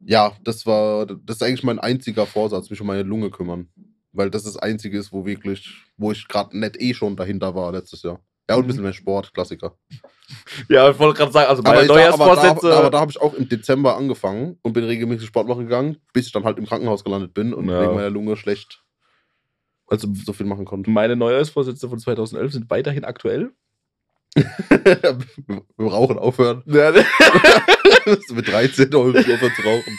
Ja, das war, das ist eigentlich mein einziger Vorsatz, mich um meine Lunge kümmern. Weil das das einzige ist, wo wirklich, wo ich gerade nicht eh schon dahinter war letztes Jahr. Ja, und ein Mhm. bisschen mehr Sport, Klassiker. <laughs> ja, ich wollte gerade sagen, also meine da, aber, da, Neujahrsvorsätze. aber da habe ich auch im Dezember angefangen und bin regelmäßig Sport machen gegangen, bis ich dann halt im Krankenhaus gelandet bin und Ja. wegen meiner Lunge schlecht also so viel machen konnte. meine Neujahrsvorsätze von 2011 sind weiterhin aktuell. <laughs> Dem Rauchen aufhören. Ja, <laughs> Mit 13 Euro aufhören zu rauchen.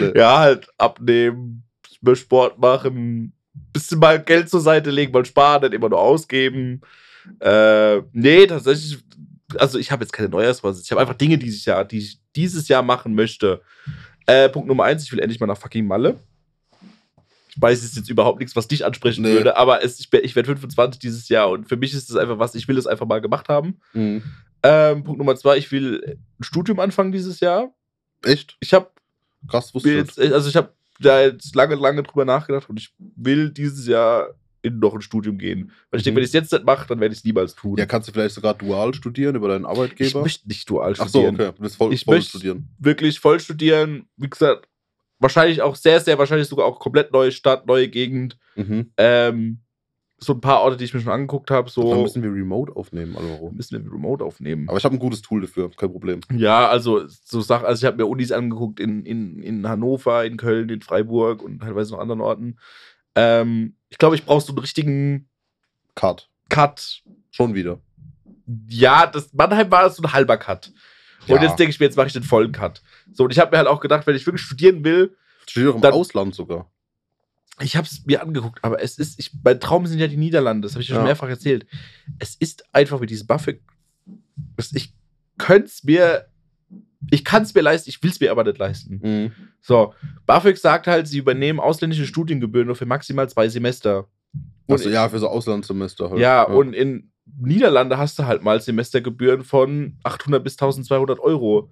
Nee. ja halt abnehmen, mehr Sport machen, bisschen mal Geld zur Seite legen, mal sparen, nicht immer nur ausgeben. Äh, nee, tatsächlich, also ich habe jetzt keine Neujahrsvorsätze. Ich habe einfach Dinge, die ich, ja, die ich dieses Jahr machen möchte. Äh, Punkt Nummer eins, ich will endlich mal nach fucking Malle. Ich weiß, es ist jetzt überhaupt nichts, was dich ansprechen Nee. würde, aber es, ich, ich werde 25 dieses Jahr und für mich ist es einfach was, ich will es einfach mal gemacht haben. Mhm. Ähm, Punkt Nummer zwei, ich will ein Studium anfangen dieses Jahr. Echt? Ich habe Krass, wusste ich also ich habe da jetzt lange, lange drüber nachgedacht und ich will dieses Jahr in noch ein Studium gehen. Weil ich denke, Mhm. wenn ich es jetzt nicht mache, dann werde ich es niemals tun. Ja, kannst du vielleicht sogar dual studieren über deinen ich Arbeitgeber? möchte nicht dual Ach so, studieren. okay. Du voll, Ich voll möchte- studieren. Wirklich voll studieren. Wie gesagt, wahrscheinlich auch sehr, sehr wahrscheinlich sogar auch komplett neue Stadt, neue Gegend. Mhm. Ähm, so ein paar Orte, die ich mir schon angeguckt habe, so Dann müssen wir remote aufnehmen, Alvaro. müssen wir remote aufnehmen. Aber ich habe ein gutes Tool dafür, kein Problem. Ja, also so Sachen, also ich habe mir Unis angeguckt in, in, in Hannover, in Köln, in Freiburg und teilweise noch anderen Orten. Ähm, ich glaube, ich brauche so einen richtigen Cut. Cut. Schon wieder. Ja, das Mannheim war so ein halber Cut. Und Ja. jetzt denke ich mir, jetzt mache ich den vollen Cut. So, und ich habe mir halt auch gedacht, wenn ich wirklich studieren will, Studiere im Dann- Ausland sogar. ich habe es mir angeguckt, aber es ist, ich, mein Traum sind ja die Niederlande, das habe ich ja schon mehrfach erzählt. Es ist einfach mit diesem Buffett, ich könnte es mir, ich kann es mir leisten, ich will es mir aber nicht leisten. Mhm. So, BAföG sagt halt, sie übernehmen ausländische Studiengebühren nur für maximal zwei Semester. Und Also ja, für so Auslandssemester halt. ja, und in Niederlande hast du halt mal Semestergebühren von 800 bis 1200 Euro.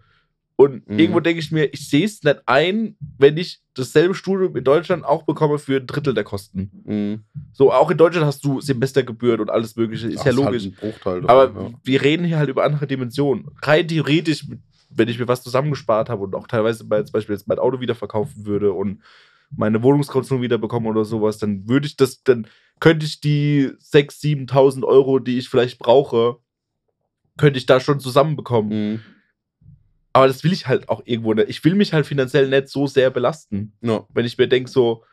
Und Mhm. irgendwo denke ich mir, ich sehe es nicht ein, wenn ich dasselbe Studium in Deutschland auch bekomme für ein Drittel der Kosten. Mhm. So, auch in Deutschland hast du Semestergebühren und alles Mögliche, ist Das ja logisch. Halt Bruchteil davon, Aber ja. wir reden hier halt über andere Dimensionen. Rein theoretisch, wenn ich mir was zusammengespart habe und auch teilweise bei, zum Beispiel jetzt mein Auto wieder verkaufen würde und meine Wohnungskaution wieder bekommen oder sowas, dann würde ich das, dann könnte ich die 6.000, 7.000 Euro, die ich vielleicht brauche, könnte ich da schon zusammenbekommen. Mhm. Aber das will ich halt auch irgendwo nicht. Ich will mich halt finanziell nicht so sehr belasten. Ja. Wenn ich mir denke, so,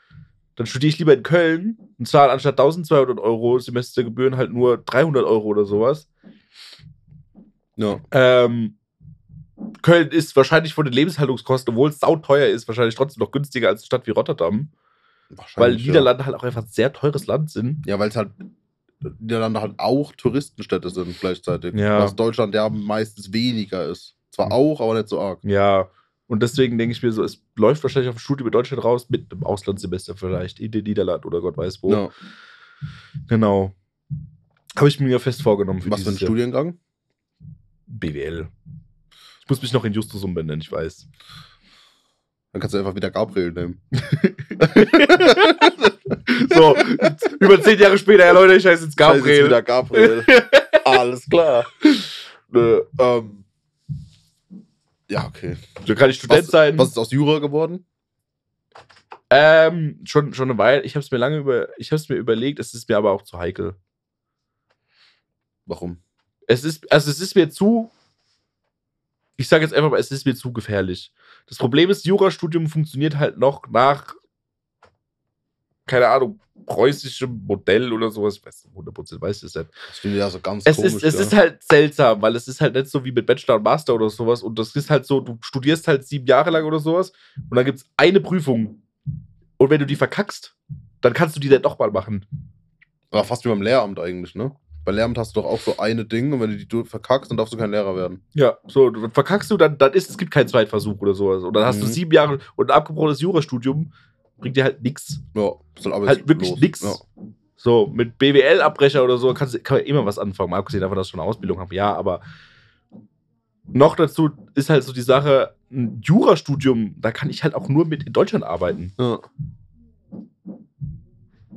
dann studiere ich lieber in Köln und zahle anstatt 1200 Euro Semestergebühren halt nur 300 Euro oder sowas. Ja. Ähm, Köln ist wahrscheinlich von den Lebenshaltungskosten, obwohl es sauteuer ist, wahrscheinlich trotzdem noch günstiger als eine Stadt wie Rotterdam. Weil Niederlande halt auch einfach ein sehr teures Land sind. Ja, ja weil es halt Niederlande halt auch Touristenstädte sind gleichzeitig. Ja. Was Deutschland ja meistens weniger ist. Zwar auch, aber nicht so arg. Ja. Und deswegen denke ich mir so, es läuft wahrscheinlich auf dem Studium in Deutschland raus, mit einem Auslandssemester vielleicht, in den Niederlanden oder Gott weiß wo. Ja. Genau. Habe ich mir ja fest vorgenommen für Was für ein Jahr. Studiengang? BWL. Ich muss mich noch in Justus umbenennen, ich weiß. Dann kannst du einfach wieder Gabriel nehmen. <laughs> So, über zehn Jahre später, ja Leute, ich heiße jetzt Das ist Gabriel. wieder Gabriel. <laughs> Alles klar. Nö, ähm, ja, okay. Da kann ich Student Was, sein. was ist aus Jura geworden? Ähm, schon, schon eine Weile. Ich habe es mir lange über, ich habe es mir überlegt. Es ist mir aber auch zu heikel. Warum? Es ist, also es ist mir zu. Ich sage jetzt einfach mal, es ist mir zu gefährlich. Das Problem ist, Jurastudium funktioniert halt noch nach, keine Ahnung, preußischem Modell oder sowas. Ich weiß 100% weiß ich es nicht. Das finde ich ja so ganz Es, komisch. ist, es ja. ist halt seltsam, weil es ist halt nicht so wie mit Bachelor und Master oder sowas. Und das ist halt so, du studierst halt sieben Jahre lang oder sowas und dann gibt es eine Prüfung. Und wenn du die verkackst, dann kannst du die nicht nochmal machen. Aber fast wie beim Lehramt eigentlich, ne? Bei Lehramt hast du doch auch so eine Ding und wenn du die du verkackst, dann darfst du kein Lehrer werden. Ja, so, dann verkackst du, dann, dann ist es gibt keinen Zweitversuch oder sowas. Und dann hast du Mhm. sieben Jahre und ein abgebrochenes Jurastudium bringt dir halt nichts. Ja, bist halt, Halt wirklich nix. Ja. So, mit BWL-Abbrecher oder so kannst, du- kann man immer was anfangen. Mal abgesehen davon, dass ich schon eine Ausbildung habe. Ja, aber noch dazu ist halt so die Sache, ein Jurastudium, da kann ich halt auch nur mit in Deutschland arbeiten. Ja.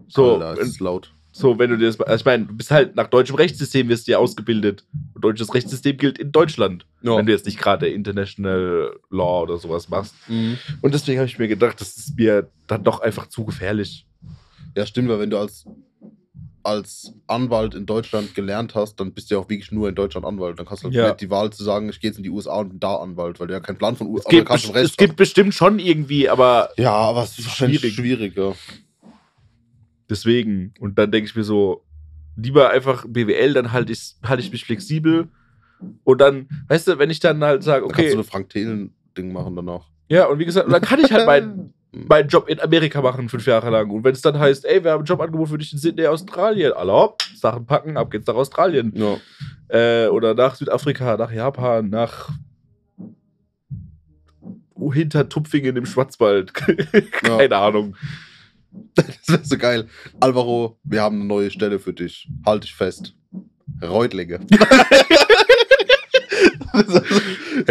So, Alter, ist laut. So wenn du dir das, also ich meine, du bist halt nach deutschem Rechtssystem wirst du ja ausgebildet. Und deutsches Rechtssystem gilt in Deutschland. Ja. Wenn du jetzt nicht gerade International Law oder sowas machst. Mhm. Und deswegen habe ich mir gedacht, das ist mir dann doch einfach zu gefährlich. Ja, stimmt, weil wenn du als, als Anwalt in Deutschland gelernt hast, dann bist du ja auch wirklich nur in Deutschland Anwalt. Dann hast du halt Ja. nicht die Wahl zu sagen, ich gehe jetzt in die USA und bin da Anwalt, weil du ja keinen Plan von amerikanischem best- es gibt bestimmt schon irgendwie, aber hast. Ja, aber es ist Schwierig. schwierig, ja. Deswegen. Und dann denke ich mir so, lieber einfach BWL, dann halte ich, halte ich mich flexibel. Und dann, weißt du, wenn ich dann halt sage, Dann kannst du okay, eine Frank Thelen-Ding machen danach. ja, und wie gesagt, dann kann ich halt meinen <laughs> meinen Job in Amerika machen, fünf Jahre lang. Und wenn es dann heißt, ey, wir haben ein Jobangebot für dich in Sydney, Australien, alle Sachen packen, ab geht's nach Australien. Ja. Äh, oder nach Südafrika, nach Japan, nach hinter Tupfingen im Schwarzwald. <laughs> Keine Ahnung. <laughs> Das wäre so geil. Alvaro, wir haben eine neue Stelle für dich. Halt dich fest. Reutlinge. <laughs>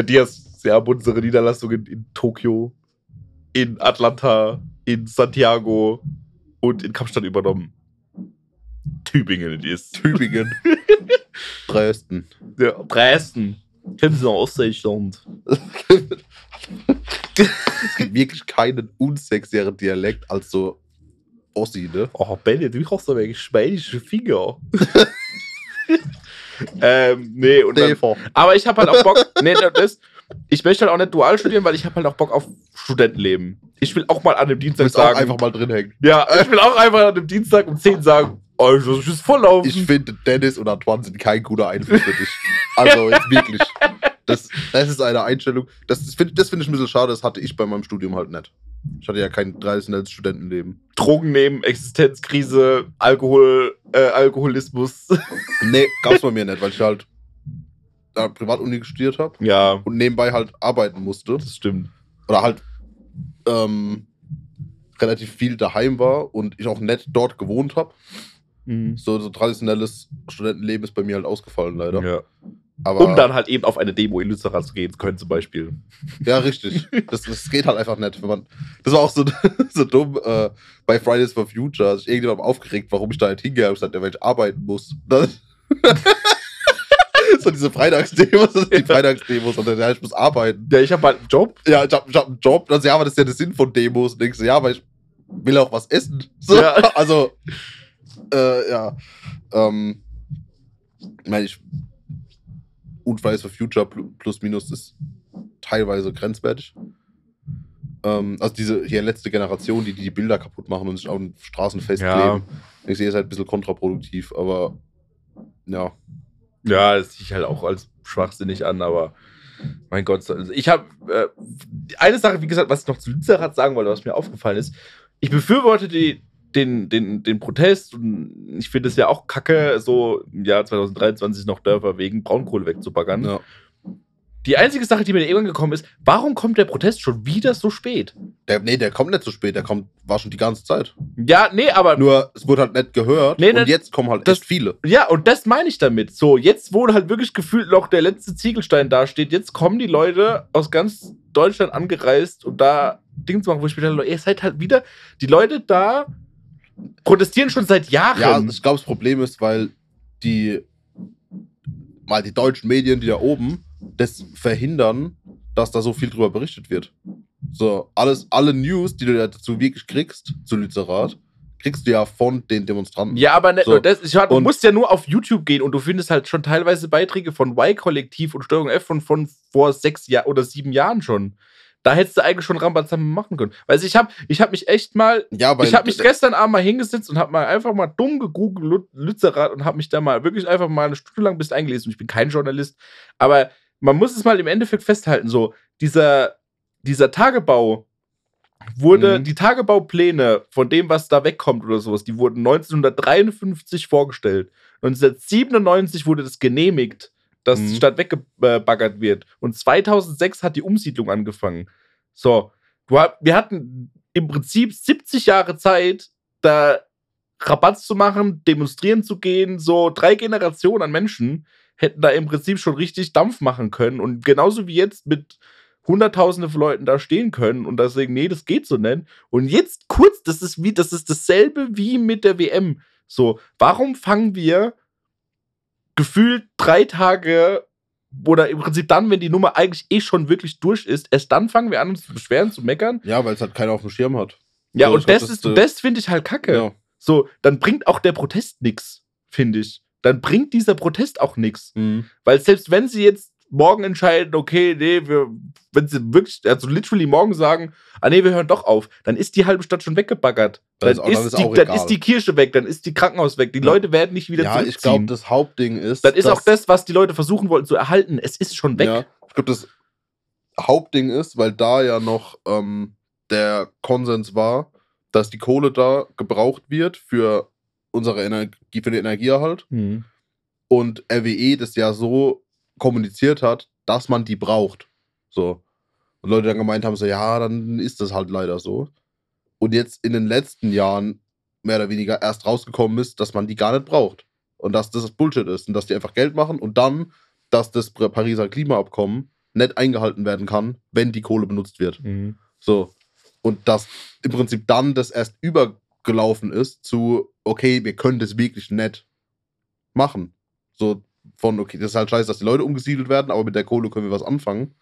Die hast, sie haben unsere Niederlassungen in Tokio, in Atlanta, in Santiago und in Kapstadt übernommen. Tübingen ist. Tübingen. <laughs> Dresden. Ja, Dresden. Kennen Sie noch Ostdeutschland? Es gibt wirklich keinen unsexieren Dialekt als so Ossi, ne? Oh, Benny, du hast aber spanische Finger. <laughs> ähm, nee, und dann, aber ich habe halt auch Bock, nee, das, ich möchte halt auch nicht dual studieren, weil ich habe halt auch Bock auf Studentenleben. Ich will auch mal an dem Dienstag willst auch sagen, einfach mal drin hängen. ja, ich will auch einfach an dem Dienstag um 10 sagen, oh, ich muss voll laufen. Ich finde, Dennis und Antoine sind kein guter Einfluss für dich. Also jetzt wirklich. <laughs> Das, das ist eine Einstellung. Das, das finde das find ich ein bisschen schade, das hatte ich bei meinem Studium halt nicht. Ich hatte ja kein traditionelles Studentenleben. Drogen nehmen, Existenzkrise, Alkohol, äh, Alkoholismus. <laughs> Nee, gab's bei mir nicht, weil ich halt äh, Privatuni studiert habe ja, und nebenbei halt arbeiten musste. das stimmt. Oder halt ähm, relativ viel daheim war und ich auch nicht dort gewohnt habe. Mhm. So, so traditionelles Studentenleben ist bei mir halt ausgefallen, leider. Ja. Aber, um dann halt eben auf eine Demo in Lützerath zu gehen können, zum Beispiel. Ja, richtig. Das, das geht halt einfach nicht. Wenn man, das war auch so, <laughs> so dumm äh, bei Fridays for Future. Hat sich irgendjemand aufgeregt, warum ich da halt hingehe. Ich gesagt, weil ich arbeiten muss. <laughs> Das, so diese Freitagsdemos, das sind die. Freitagsdemos. Und dann, ja, ich muss arbeiten. Ja, ich habe halt einen Job. Ja, ich hab, ich hab einen Job. Also, ja, aber das ist ja der Sinn von Demos. Und denkst du, ja, aber ich will auch was essen. So, Ja. <laughs> Also, äh, ja. Ähm, ich meine, ich. Und Fridays for Future pl- plus minus ist teilweise grenzwertig. Ähm, also diese hier letzte Generation, die die Bilder kaputt machen und sich auf den Straßen festkleben. Ich sehe es halt ein bisschen kontraproduktiv, aber ja. Ja, das sehe ich halt auch als schwachsinnig an, aber mein Gott, also ich habe äh, eine Sache, wie gesagt, was ich noch zu Lützerath sagen wollte, was mir aufgefallen ist. Ich befürworte die, den, den, den Protest und ich finde es ja auch kacke, so im Jahr 2023 noch Dörfer wegen Braunkohle wegzubaggern. ja. Die einzige Sache, die mir irgendwann gekommen ist, warum kommt der Protest schon wieder so spät? Der, nee, der kommt nicht so spät, der kommt, war schon die ganze Zeit. Ja, nee, aber Nur es wurde halt nicht gehört Nee, und das- jetzt kommen halt das- echt viele. Ja, und das meine ich damit. So, jetzt, wo halt wirklich gefühlt noch der letzte Ziegelstein dasteht, jetzt kommen die Leute aus ganz Deutschland angereist, um da Dinge zu machen, wo ich mir dachte, ihr seid halt wieder, die Leute da protestieren schon seit Jahren. Ja, ich glaube, das Problem ist, weil die mal die deutschen Medien, die da oben, das verhindern, dass da so viel drüber berichtet wird. So, alles, alle News, die du dazu wirklich kriegst, zu Lützerath, kriegst du ja von den Demonstranten. Ja, aber nicht So. das. Ich, du Und- musst ja nur auf YouTube gehen und du findest halt schon teilweise Beiträge von Y-Kollektiv und Steuerung F von, von vor sechs Jahren oder sieben Jahren schon. Da hättest du eigentlich schon Rambazamba machen können. Weil ich habe ich hab mich echt mal Ja, ich habe mich gestern Abend mal hingesetzt und habe mal einfach mal dumm gegoogelt, Lü- Lützerath, und habe mich da mal wirklich einfach mal eine Stunde lang bis eingelesen. Und ich bin kein Journalist, aber man muss es mal im Endeffekt festhalten: so, dieser, dieser Tagebau wurde, Mhm. die Tagebaupläne von dem, was da wegkommt oder sowas, die wurden 1953 vorgestellt. 1997 wurde das genehmigt, dass Mhm. die Stadt weggebaggert wird. Und 2006 hat die Umsiedlung angefangen. So, wir hatten im Prinzip 70 Jahre Zeit, da Rabatz zu machen, demonstrieren zu gehen. So drei Generationen an Menschen hätten da im Prinzip schon richtig Dampf machen können. Und genauso wie jetzt mit Hunderttausende von Leuten da stehen können und da sagen, nee, das geht so nicht. Und jetzt kurz, das ist wie, das ist dasselbe wie mit der WM. So, warum fangen wir gefühlt drei Tage oder im Prinzip dann, wenn die Nummer eigentlich eh schon wirklich durch ist, erst dann fangen wir an, uns zu beschweren, zu meckern. ja, weil es halt keiner auf dem Schirm hat. Ja, So, und das, das ist, äh, das finde ich halt kacke. Ja. So, dann bringt auch der Protest nichts, finde ich. Dann bringt dieser Protest auch nichts. Mhm. Weil selbst wenn sie jetzt morgen entscheiden, okay, nee, wir, wenn sie wirklich, also literally morgen sagen, ah nee, wir hören doch auf, dann ist die halbe Stadt schon weggebaggert. Dann Dann, ist auch- dann ist, die, dann ist die Kirche weg, dann ist die Krankenhaus weg, die Ja. Leute werden nicht wieder Ja, ich glaube, zurückziehen. das Hauptding ist. das ist auch das, was die Leute versuchen wollten zu erhalten. Es ist schon weg. Ja, ich glaube, das Hauptding ist, weil da ja noch ähm, der Konsens war, dass die Kohle da gebraucht wird für unsere Energie, für den Energieerhalt Hm. und RWE das ja so kommuniziert hat, dass man die braucht. So. Und Leute dann gemeint haben, so, ja, dann ist das halt leider so. Und jetzt in den letzten Jahren mehr oder weniger erst rausgekommen ist, dass man die gar nicht braucht. Und dass das Bullshit ist und dass die einfach Geld machen und dann, dass das Pariser Klimaabkommen nicht eingehalten werden kann, wenn die Kohle benutzt wird. Hm. So. Und dass im Prinzip dann das erst übergelaufen ist zu, okay, wir können das wirklich nicht machen. So von, okay, das ist halt scheiße, dass die Leute umgesiedelt werden, aber mit der Kohle können wir was anfangen.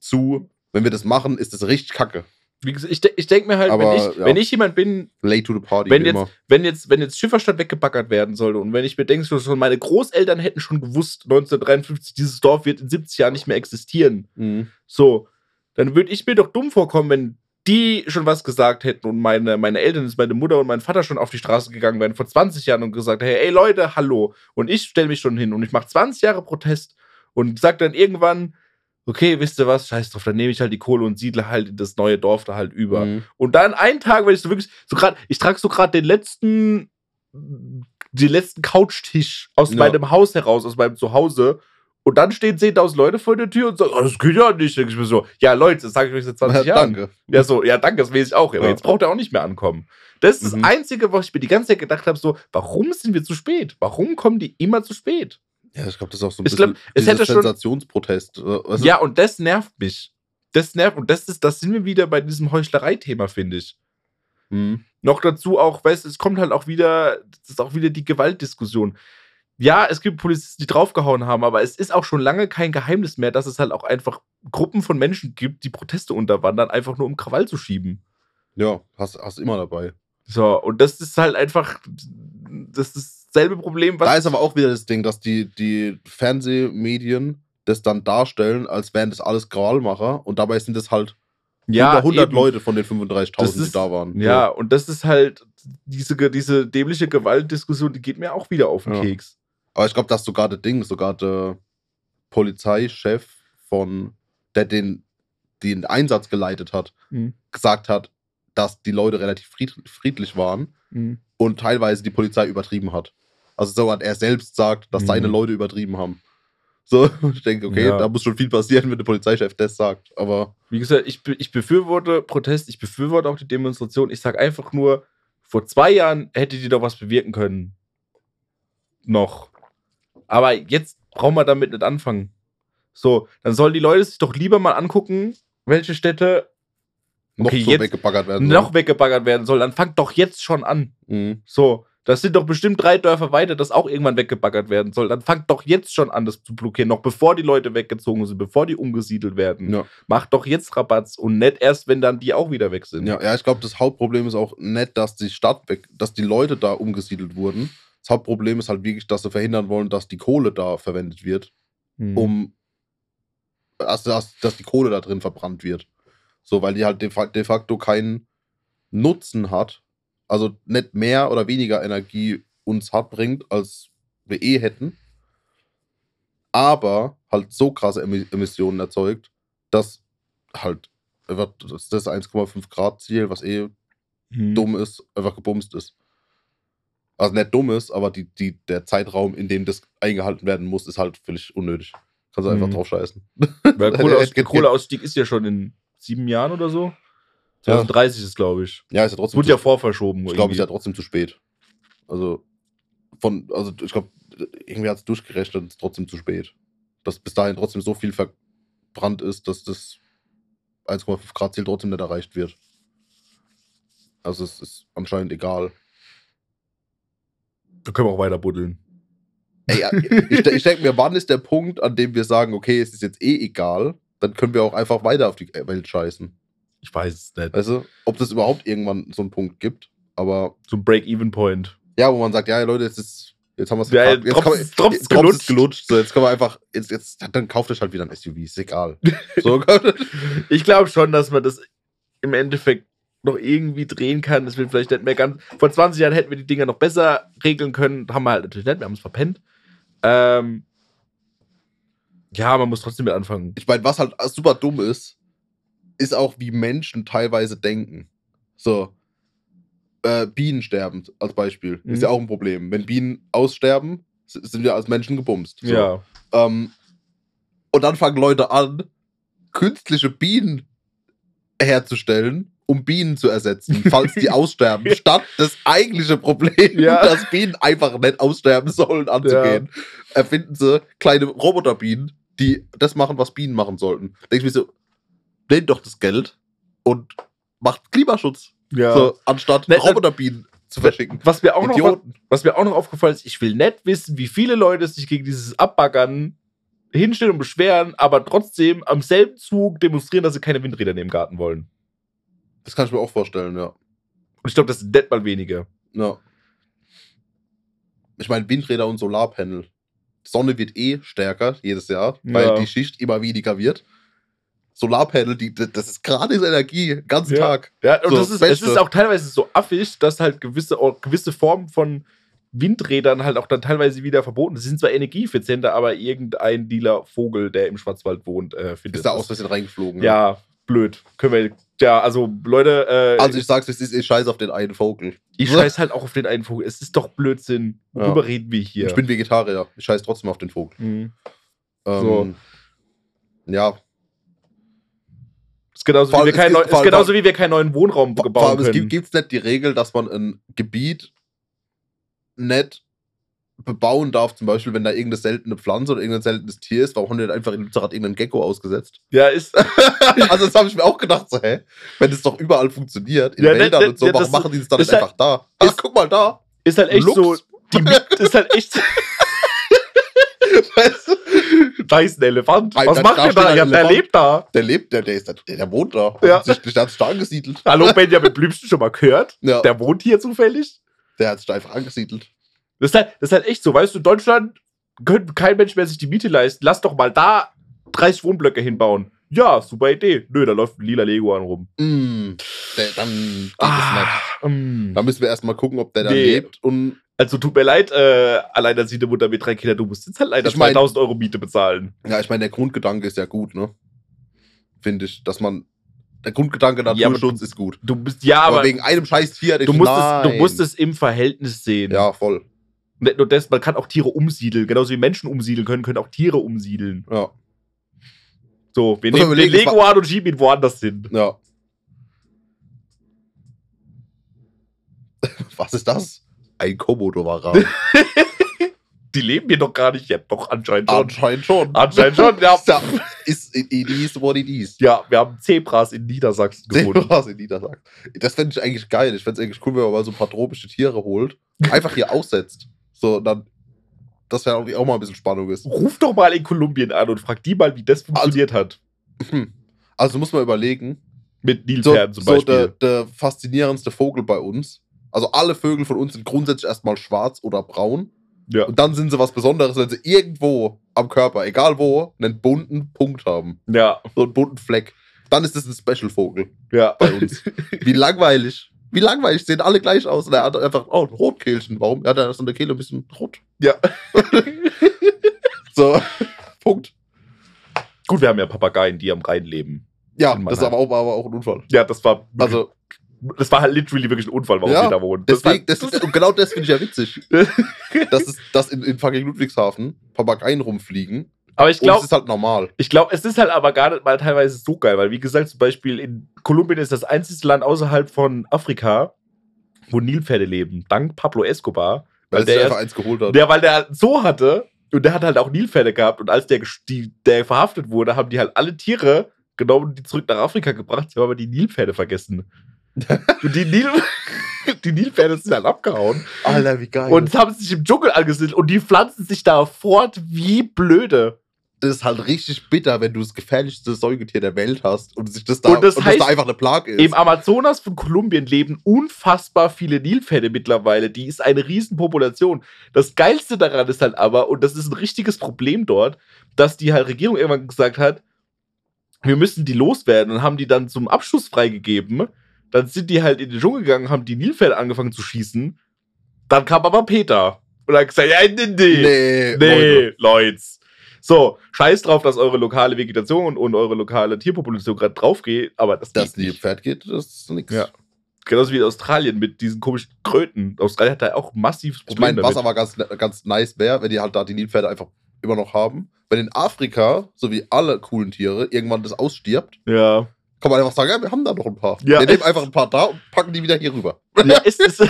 Zu, wenn wir das machen, ist das richtig kacke. Wie gesagt, ich, de ich denke mir halt, Aber, wenn, ich, ja. wenn ich jemand bin, Late to the party, Wenn jetzt- immer. wenn jetzt, wenn jetzt Schifferstadt weggebaggert werden sollte und wenn ich mir denke, meine Großeltern hätten schon gewusst, 1953, dieses Dorf wird in 70 Jahren nicht mehr existieren. Mhm. So, dann würde ich mir doch dumm vorkommen, wenn die schon was gesagt hätten und meine, meine Eltern, meine Mutter und mein Vater schon auf die Straße gegangen wären vor 20 Jahren und gesagt, hey, ey Leute, hallo. Und ich stelle mich schon hin und ich mache 20 Jahre Protest und sag dann irgendwann, okay, wisst ihr was, scheiß drauf, dann nehme ich halt die Kohle und siedle halt in das neue Dorf da halt über. Mhm. Und dann einen Tag, wenn ich so wirklich, so gerade, ich trage so gerade den letzten, den letzten Couchtisch aus Ja. meinem Haus heraus, aus meinem Zuhause. Und dann stehen 10.000 Leute vor der Tür und sagen, oh, das geht ja nicht. Denke ich mir so, ja Leute, das sage ich euch seit 20 Ja, Jahren. danke. Ja, so, ja, danke, das weiß ich auch. Aber Ja. jetzt braucht er auch nicht mehr ankommen. Das ist Mhm. das Einzige, was ich mir die ganze Zeit gedacht habe, so, warum sind wir zu spät? Warum kommen die immer zu spät? Ja, ich glaube, das ist auch so ein Ich bisschen glaub, es hätte schon- Sensationsprotest. äh, Also, ja, und das nervt mich. Das nervt. Und das ist, das sind wir wieder bei diesem Heuchlerei-Thema, finde ich. hm. Noch dazu auch, weißt du, es kommt halt auch wieder, das ist auch wieder die Gewaltdiskussion. Ja, es gibt Polizisten, die draufgehauen haben, aber es ist auch schon lange kein Geheimnis mehr, dass es halt auch einfach Gruppen von Menschen gibt, die Proteste unterwandern, einfach nur um Krawall zu schieben. Ja, hast, hast immer dabei. So, und das ist halt einfach, das ist dasselbe Problem, was. Da ist aber auch wieder das Ding, dass die, die Fernsehmedien das dann darstellen, als wären das alles Krawallmacher und dabei sind das halt ja, über 100 eben. Leute von den Das 35.000, die da waren. Ja, und das ist halt, diese, diese dämliche Gewaltdiskussion, die geht mir auch wieder auf den Ja. Keks. Aber ich glaube, dass sogar der Ding, sogar der Polizeichef von, der den, den Einsatz geleitet hat, Mhm. gesagt hat, dass die Leute relativ fried, friedlich waren Mhm. und teilweise die Polizei übertrieben hat. Also so hat er selbst sagt, dass Mhm. seine Leute übertrieben haben. So, <laughs> ich denke, okay, Ja. da muss schon viel passieren, wenn der Polizeichef das sagt. Aber Wie gesagt, ich, ich befürworte Protest, ich befürworte auch die Demonstration. Ich sage einfach nur, vor zwei Jahren hätte die doch was bewirken können. Noch. Aber jetzt brauchen wir damit nicht anfangen. So, dann sollen die Leute sich doch lieber mal angucken, welche Städte noch Okay, so jetzt weggebaggert werden. noch weggebaggert werden sollen. Dann fangt doch jetzt schon an. Mhm. So, das sind doch bestimmt drei Dörfer weiter, das auch irgendwann weggebaggert werden soll. Dann fangt doch jetzt schon an, das zu blockieren, noch bevor die Leute weggezogen sind, bevor die umgesiedelt werden. Ja. Macht doch jetzt Rabatz und nicht erst, wenn dann die auch wieder weg sind. Ja, ja, ich glaube, das Hauptproblem ist auch nicht, dass die Stadt weg, dass die Leute da umgesiedelt wurden. Das Hauptproblem ist halt wirklich, dass sie verhindern wollen, dass die Kohle da verwendet wird, Hm. um also dass, dass die Kohle da drin verbrannt wird. So, weil die halt de, de facto keinen Nutzen hat, also nicht mehr oder weniger Energie uns hat bringt, als wir eh hätten, aber halt so krasse Emi- Emissionen erzeugt, dass halt einfach das 1,5 Grad Ziel, was eh Hm. dumm ist, einfach gebumst ist. Also nicht dumm ist, aber die, die, der Zeitraum, in dem das eingehalten werden muss, ist halt völlig unnötig. Kannst du einfach Mhm. drauf scheißen. Weil <laughs> Kohleaus Geht- geht- Kohleausstieg ist ja schon in sieben Jahren oder so. 2030 ist, glaube ich. Ja, ist ja trotzdem. wurde ja vorverschoben. ich glaube, ist ja trotzdem zu spät. Also, von, also ich glaube, irgendwie hat es durchgerechnet, ist trotzdem zu spät. Dass bis dahin trotzdem so viel verbrannt ist, dass das 1,5 Grad Ziel trotzdem nicht erreicht wird. Also es ist anscheinend egal. Da können wir auch weiter buddeln. Ey, ich, ich denke mir, wann ist der Punkt, an dem wir sagen, okay, es ist jetzt eh egal, dann können wir auch einfach weiter auf die Welt scheißen. Ich weiß es nicht. Weißt du, ob das überhaupt irgendwann so einen Punkt gibt, aber So ein Break-Even-Point. ja, wo man sagt, ja, Leute, jetzt ist, jetzt haben wir es Ja, jetzt Drops kann man- ist- Drops jetzt gelutscht. gelutscht. So, jetzt können wir einfach, jetzt, jetzt, dann kauft euch halt wieder ein SUV, ist egal. <laughs> So, Ich glaube schon, dass man das im Endeffekt noch irgendwie drehen kann. Das wird vielleicht nicht mehr ganz. Vor 20 Jahren hätten wir die Dinger noch besser regeln können. Haben wir halt natürlich nicht. Wir haben es verpennt. Ähm, ja, man muss trotzdem mit anfangen. ich meine, was halt super dumm ist, ist auch, wie Menschen teilweise denken. So, äh, Bienen sterben als Beispiel. Mhm. Ist ja auch ein Problem. Wenn Bienen aussterben, sind wir als Menschen gebumst. So. Ja. Ähm, und dann fangen Leute an, künstliche Bienen herzustellen, um Bienen zu ersetzen, <laughs> falls die aussterben, statt das eigentliche Problem, Ja. <laughs> dass Bienen einfach nicht aussterben sollen, anzugehen. Erfinden sie kleine Roboterbienen, die das machen, was Bienen machen sollten. Denke ich mir so, nehmt doch das Geld und macht Klimaschutz, ja. so, anstatt Ne, Roboterbienen zu verschicken. Was mir, auch noch, Idioten. was mir auch noch aufgefallen ist, ich will nicht wissen, wie viele Leute sich gegen dieses Abbaggern hinstellen und beschweren, aber trotzdem am selben Zug demonstrieren, dass sie keine Windräder in dem Garten wollen. Das kann ich mir auch vorstellen, ja. Und ich glaube, das sind nicht mal wenige. Ja. Ich meine, Windräder und Solarpanel. Die Sonne wird eh stärker jedes Jahr, weil Ja. die Schicht immer weniger wird. Solarpanel, die, das ist gratis Energie, ganzen Ja. Tag. Ja, und So, das ist, es ist auch teilweise so affig, dass halt gewisse, auch gewisse Formen von Windrädern halt auch dann teilweise wieder verboten sind. Sie sind zwar energieeffizienter, aber irgendein Dealer Vogel, der im Schwarzwald wohnt, äh, findet Ist da das. aus Versehen reingeflogen. Ja, blöd. Können wir, ja, also Leute, äh, Also ich sag's, es ist ich scheiß auf den einen Vogel. ich scheiß halt auch auf den einen Vogel. Es ist doch Blödsinn. Worüber reden wir hier? Ich bin Vegetarier. Ich scheiß trotzdem auf den Vogel. Mhm. Ähm, So. Ja, Ist genauso, Vor wie wir allem, kein ist allem- genauso wie wir keinen neuen Wohnraum vor gebaut allem es gibt gibt's nicht die Regel, dass man ein Gebiet nicht bebauen darf, zum Beispiel, wenn da irgendeine seltene Pflanze oder irgendein seltenes Tier ist, warum haben die dann einfach in Lützerath irgendeinen Gecko ausgesetzt? Ja, ist. <laughs> also das habe ich mir auch gedacht, so, hä? Wenn das doch überall funktioniert, in Ja, ne, Wäldern ne, und so, ja, warum machen die das dann halt- einfach da? Ach, ist- guck mal da. Ist halt echt Lux. so. Die ist halt echt. Weißt du? da ist ein Elefant. Was macht da der steht da? Ja, der lebt da. Der lebt, der, der, ist, da- der, der wohnt da. Ja. Offensichtlich, Der hat sich da angesiedelt. Hallo, <laughs> Benjamin Blümchen schon mal gehört? Ja, der, Der wohnt hier zufällig. hat sich da einfach angesiedelt. Das ist, halt, das ist halt echt so, weißt du, in Deutschland könnte kein Mensch mehr sich die Miete leisten. Lass doch mal da 30 Wohnblöcke hinbauen. Ja, super Idee. Nö, da läuft ein lila Lego an rum. Mm, dann geht es nicht. Ah, mm. Da müssen wir erstmal gucken, ob der da Nee. lebt. Und Also tut mir leid, äh, alleinerziehende Mutter mit drei Kindern, du musst jetzt halt leider Ich mein- 2000 Euro Miete bezahlen. ja, ich meine, der Grundgedanke ist ja gut, ne? Finde ich, dass man. Der Grundgedanke Ja, Naturschutz ist gut. Du bist, ja, Aber, aber, wegen einem scheiß Tier, du, musst es, du musst es im Verhältnis sehen. Ja, voll. Nicht nur das, man kann auch Tiere umsiedeln. Genauso wie Menschen umsiedeln können, können auch Tiere umsiedeln. Ja. So, wir Muss nehmen den Lego an und schieben ihn woanders hin. Ja. <laughs> Was ist das? Ein Komodo-Varan. <laughs> Die leben hier doch gar nicht. Ja, doch, anscheinend schon. Anscheinend schon. Anscheinend schon, ja. <laughs> Ja, ist, it, is what it is. Ja, wir haben Zebras in Niedersachsen gefunden. was in Niedersachsen. Das fände ich eigentlich geil. Ich fände es eigentlich cool, wenn man mal so ein paar tropische Tiere holt. Einfach hier aussetzt. So, dann. Dass ja auch, auch mal ein bisschen Spannung ist. Ruf doch mal in Kolumbien an und frag die mal, wie das funktioniert hat. Hm. <clears throat> Also muss man überlegen. Mit So, Nilpferden zum so Beispiel. der, der faszinierendste Vogel bei uns. Also alle Vögel von uns sind grundsätzlich erstmal schwarz oder braun. ja. Und dann sind sie was Besonderes, wenn sie irgendwo am Körper, egal wo, einen bunten Punkt haben. ja, So einen bunten Fleck. Dann ist das ein Special-Vogel ja. bei uns. <laughs> Wie langweilig. Wie langweilig, sehen alle gleich aus. Und er hat einfach, oh, ein Rotkehlchen. Warum? Ja, der ist an der Kehle ein bisschen rot. Ja. <laughs> So, <laughs> Punkt. Gut, wir haben ja Papageien, die am Rhein leben. Ja, das ist aber auch, war aber auch ein Unfall. Ja, das war. Also, das war halt literally wirklich ein Unfall, warum Ja, wir da wohnen. Das deswegen, war, das, und genau das finde ich ja witzig. <laughs> dass, es, dass in, in fucking Ludwigshafen Papageien rumfliegen. Aber ich Und es glaube, ist halt normal. ich glaube, es ist halt aber gar nicht mal teilweise so geil, weil wie gesagt, zum Beispiel in Kolumbien ist das einzige Land außerhalb von Afrika, wo Nilpferde leben, dank Pablo Escobar. Weil der, einfach eins geholt hat. der, weil der halt Zoo hatte und der hat halt auch Nilpferde gehabt und als der, die, der verhaftet wurde, haben die halt alle Tiere genommen und die zurück nach Afrika gebracht, sie haben aber die Nilpferde vergessen. <laughs> und die, Nil <laughs> die Nilpferde sind halt abgehauen. Alter, wie geil. Und haben sich im Dschungel angesiedelt und die pflanzen sich da fort wie blöde. Das ist halt richtig bitter, wenn du das gefährlichste Säugetier der Welt hast und sich das da, Und das heißt, da einfach eine Plage ist. Im Amazonas von Kolumbien leben unfassbar viele Nilpferde mittlerweile. Die ist eine Riesenpopulation. Das Geilste daran ist halt aber, und das ist ein richtiges Problem dort, dass die halt Regierung irgendwann gesagt hat, wir müssen die loswerden und haben die dann zum Abschuss freigegeben. Dann sind die halt in den Dschungel gegangen, haben die Nilpferde angefangen zu schießen. Dann kam aber Peter und hat gesagt, ja, nee, nee. nee, Nee, Leute. So, scheiß drauf, dass eure lokale Vegetation und eure lokale Tierpopulation gerade drauf geht, aber das, Das geht nicht. Nilpferd geht, das ist nix. Ja. Genauso wie in Australien mit diesen komischen Kröten. Australien hat da auch massives Ich Problem meine, was damit. aber ganz, ganz nice wäre, wenn die halt da die Nilpferde einfach immer noch haben. Wenn in Afrika, so wie alle coolen Tiere, irgendwann das ausstirbt, Ja. kann man einfach sagen, ja, wir haben da noch ein paar. Ja. Wir nehmen einfach ein paar da und packen die wieder hier rüber. ja <laughs> es ist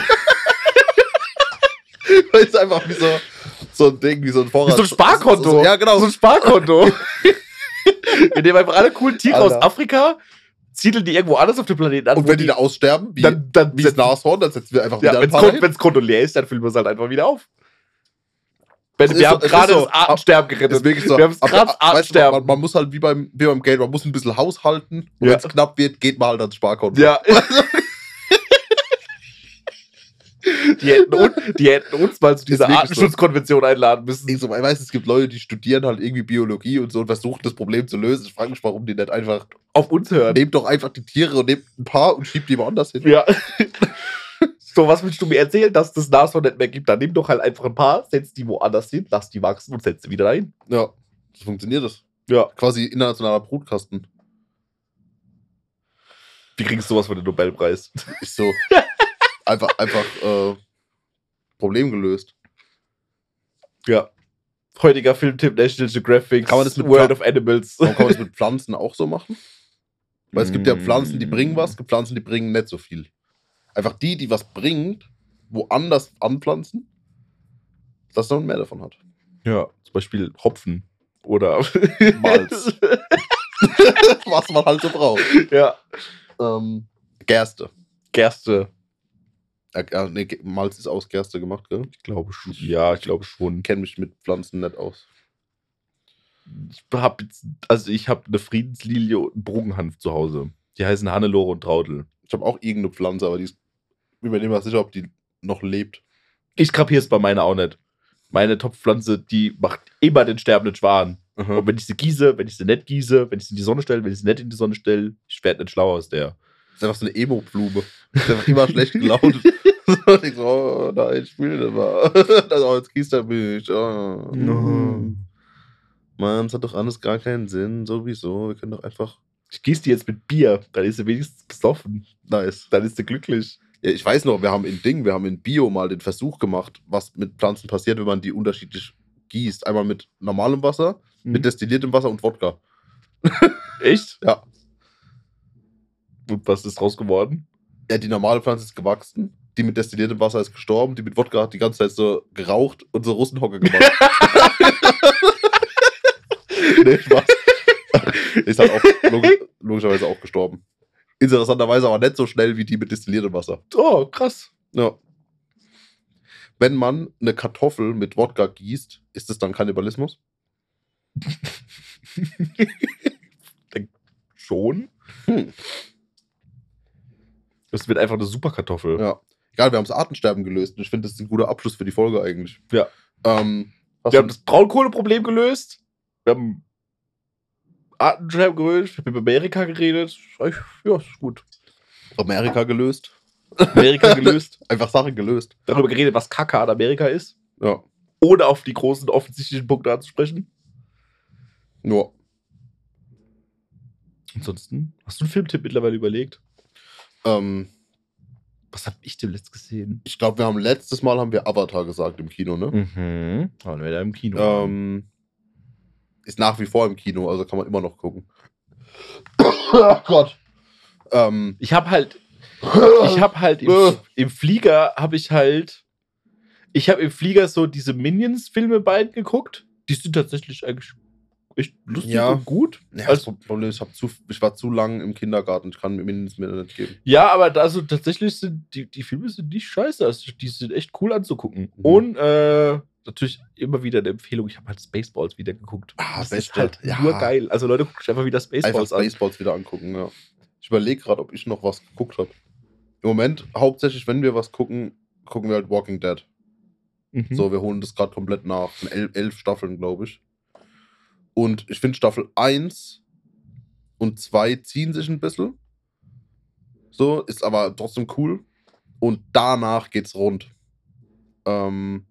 <laughs> Das ist einfach wie so, so ein Ding, wie so ein Vorrat. wie so ein Sparkonto. So, ja, genau. So ein Sparkonto. <laughs> Wir nehmen einfach alle coolen Tiere aus Alter. Afrika, siedeln die irgendwo anders auf dem Planeten an. Und wenn die da aussterben, wie, dann, dann wie das Nashorn, dann setzen wir einfach ja, wieder wenn ein paar das Konto leer ist, dann füllen wir es halt einfach wieder auf. Wenn, Es wir so- haben es gerade so. das Artensterben gerettet. so. Wir haben es gerade weißt du, man, Artensterben. man muss halt wie beim, wie beim Geld, man muss ein bisschen haushalten. Und Ja. wenn es knapp wird, geht man halt ans Sparkonto. Ja. <laughs> die, hätten uns, die hätten uns mal zu dieser wirklich so. Artenschutzkonvention einladen müssen. Ich so, ich weiß, es gibt Leute, die studieren halt irgendwie Biologie und so und versuchen das Problem zu lösen. Ich frage mich, warum die nicht einfach. Auf uns hören. Nehmt doch einfach die Tiere und nehmt ein paar und schiebt die woanders hin. Ja. <laughs> so, was willst du mir erzählen, dass das Nashorn nicht mehr gibt? Dann nimm doch halt einfach ein paar, setz die woanders hin, lass die wachsen und setz sie wieder dahin. Ja, so funktioniert das. Ja. Quasi internationaler Brutkasten. Wie kriegst du sowas für den Nobelpreis? Ist so. <laughs> einfach, einfach, äh, Problem gelöst. Ja. Heutiger Filmtipp National Geographic, Kann man das mit World Pla- of Animals. Kann man das mit Pflanzen auch so machen? Weil es gibt ja. Pflanzen, die bringen was, es gibt Pflanzen, die bringen nicht so viel. Einfach die, die was bringt, woanders anpflanzen dass man mehr davon hat. Ja, zum Beispiel Hopfen oder Malz. <laughs> Was man halt so braucht. ja. Ähm, Gerste. Gerste. Äh, nee, Malz ist aus Gerste gemacht, gell? Ich glaube schon. Ja, ich glaube schon. Ich kenne mich mit Pflanzen nicht aus. Ich habe jetzt, also ich habe eine Friedenslilie und einen Bogenhanf zu Hause. Die heißen Hannelore und Traudel. Ich habe auch irgendeine Pflanze, aber die ist. Ich bin mir nicht sicher, ob die noch lebt. Ich kapiere es bei meiner auch nicht. Meine Topfpflanze, die macht immer den sterbenden Schwan. Und wenn ich sie gieße, wenn ich sie nicht gieße, wenn ich sie in die Sonne stelle, wenn ich sie nicht in die Sonne stelle, ich werde nicht schlauer aus der. Das ist einfach so eine Emo-Blume. Ist einfach immer schlecht gelaunt. <laughs> so, ich so, oh nein, ich will nicht mal. <laughs> Also, jetzt gießt er mich. Oh. Mann, es hat doch alles gar keinen Sinn. Sowieso. Wir können doch einfach. Ich gieße die jetzt mit Bier, dann ist sie wenigstens besoffen. Nice. Dann ist sie glücklich. Ja, ich weiß noch, wir haben in Ding, wir haben in Bio mal den Versuch gemacht, was mit Pflanzen passiert, wenn man die unterschiedlich gießt. Einmal mit normalem Wasser, mit destilliertem Wasser und Wodka. Echt? <laughs> Ja. Und was ist draus geworden? Ja, die normale Pflanze ist gewachsen, die mit destilliertem Wasser ist gestorben, die mit Wodka hat die ganze Zeit so geraucht und so Russenhocke gemacht. <laughs> nee, Spaß. Ist halt auch log logischerweise auch gestorben. Interessanterweise aber nicht so schnell wie die mit destilliertem Wasser. Oh, krass. Ja. Wenn man eine Kartoffel mit Wodka gießt, ist es dann Kannibalismus? <laughs> Schon. Hm. Das wird einfach eine Superkartoffel. Ja. Egal, wir haben das Artensterben gelöst. Und ich finde, das ist ein guter Abschluss für die Folge eigentlich. Ja. Ähm, Wir haben das Braunkohleproblem gelöst. Wir haben Artensterben gelöst. Ich habe über Amerika geredet. Ja, ist gut. Amerika gelöst. Amerika <laughs> gelöst. Einfach Sachen gelöst. Darüber geredet, was Kacke an Amerika ist. Ja. Ohne auf die großen offensichtlichen Punkte anzusprechen. Nur. Ansonsten, hast du einen Filmtipp mittlerweile überlegt? Ähm, Was habe ich denn letzt gesehen? ich glaube, wir haben letztes Mal haben wir Avatar gesagt im Kino, ne? Mhm. Waren wir da im Kino? Ähm, ist nach wie vor im Kino, also kann man immer noch gucken. oh <coughs> Gott. Ähm, ich habe halt, ich habe halt im, Äh. im Flieger habe ich halt, ich habe im Flieger so diese Minions-Filme beiden geguckt. Die sind tatsächlich eigentlich echt lustig Ja. und gut. ja, Also- das Problem ist, ich, hab zu, ich war zu lang im Kindergarten. Ich kann mir mindestens mir nicht geben. Ja, aber da so tatsächlich sind die, die Filme sind nicht scheiße. Also die sind echt cool anzugucken. Mhm. Und äh, natürlich immer wieder eine Empfehlung. Ich habe halt Spaceballs wieder geguckt. Ah, das ist halt Ja. nur geil. Also Leute, guckt einfach wieder Einfach Spaceballs an. Spaceballs wieder angucken, ja. Ich überlege gerade, ob ich noch was geguckt habe. Im Moment, hauptsächlich, wenn wir was gucken, gucken wir halt Walking Dead. Mhm. So, wir holen das gerade komplett nach. Elf, elf Staffeln, glaube ich. Und ich finde Staffel 1 und 2 ziehen sich ein bisschen. So, ist aber trotzdem cool. Und danach geht's rund. Ähm,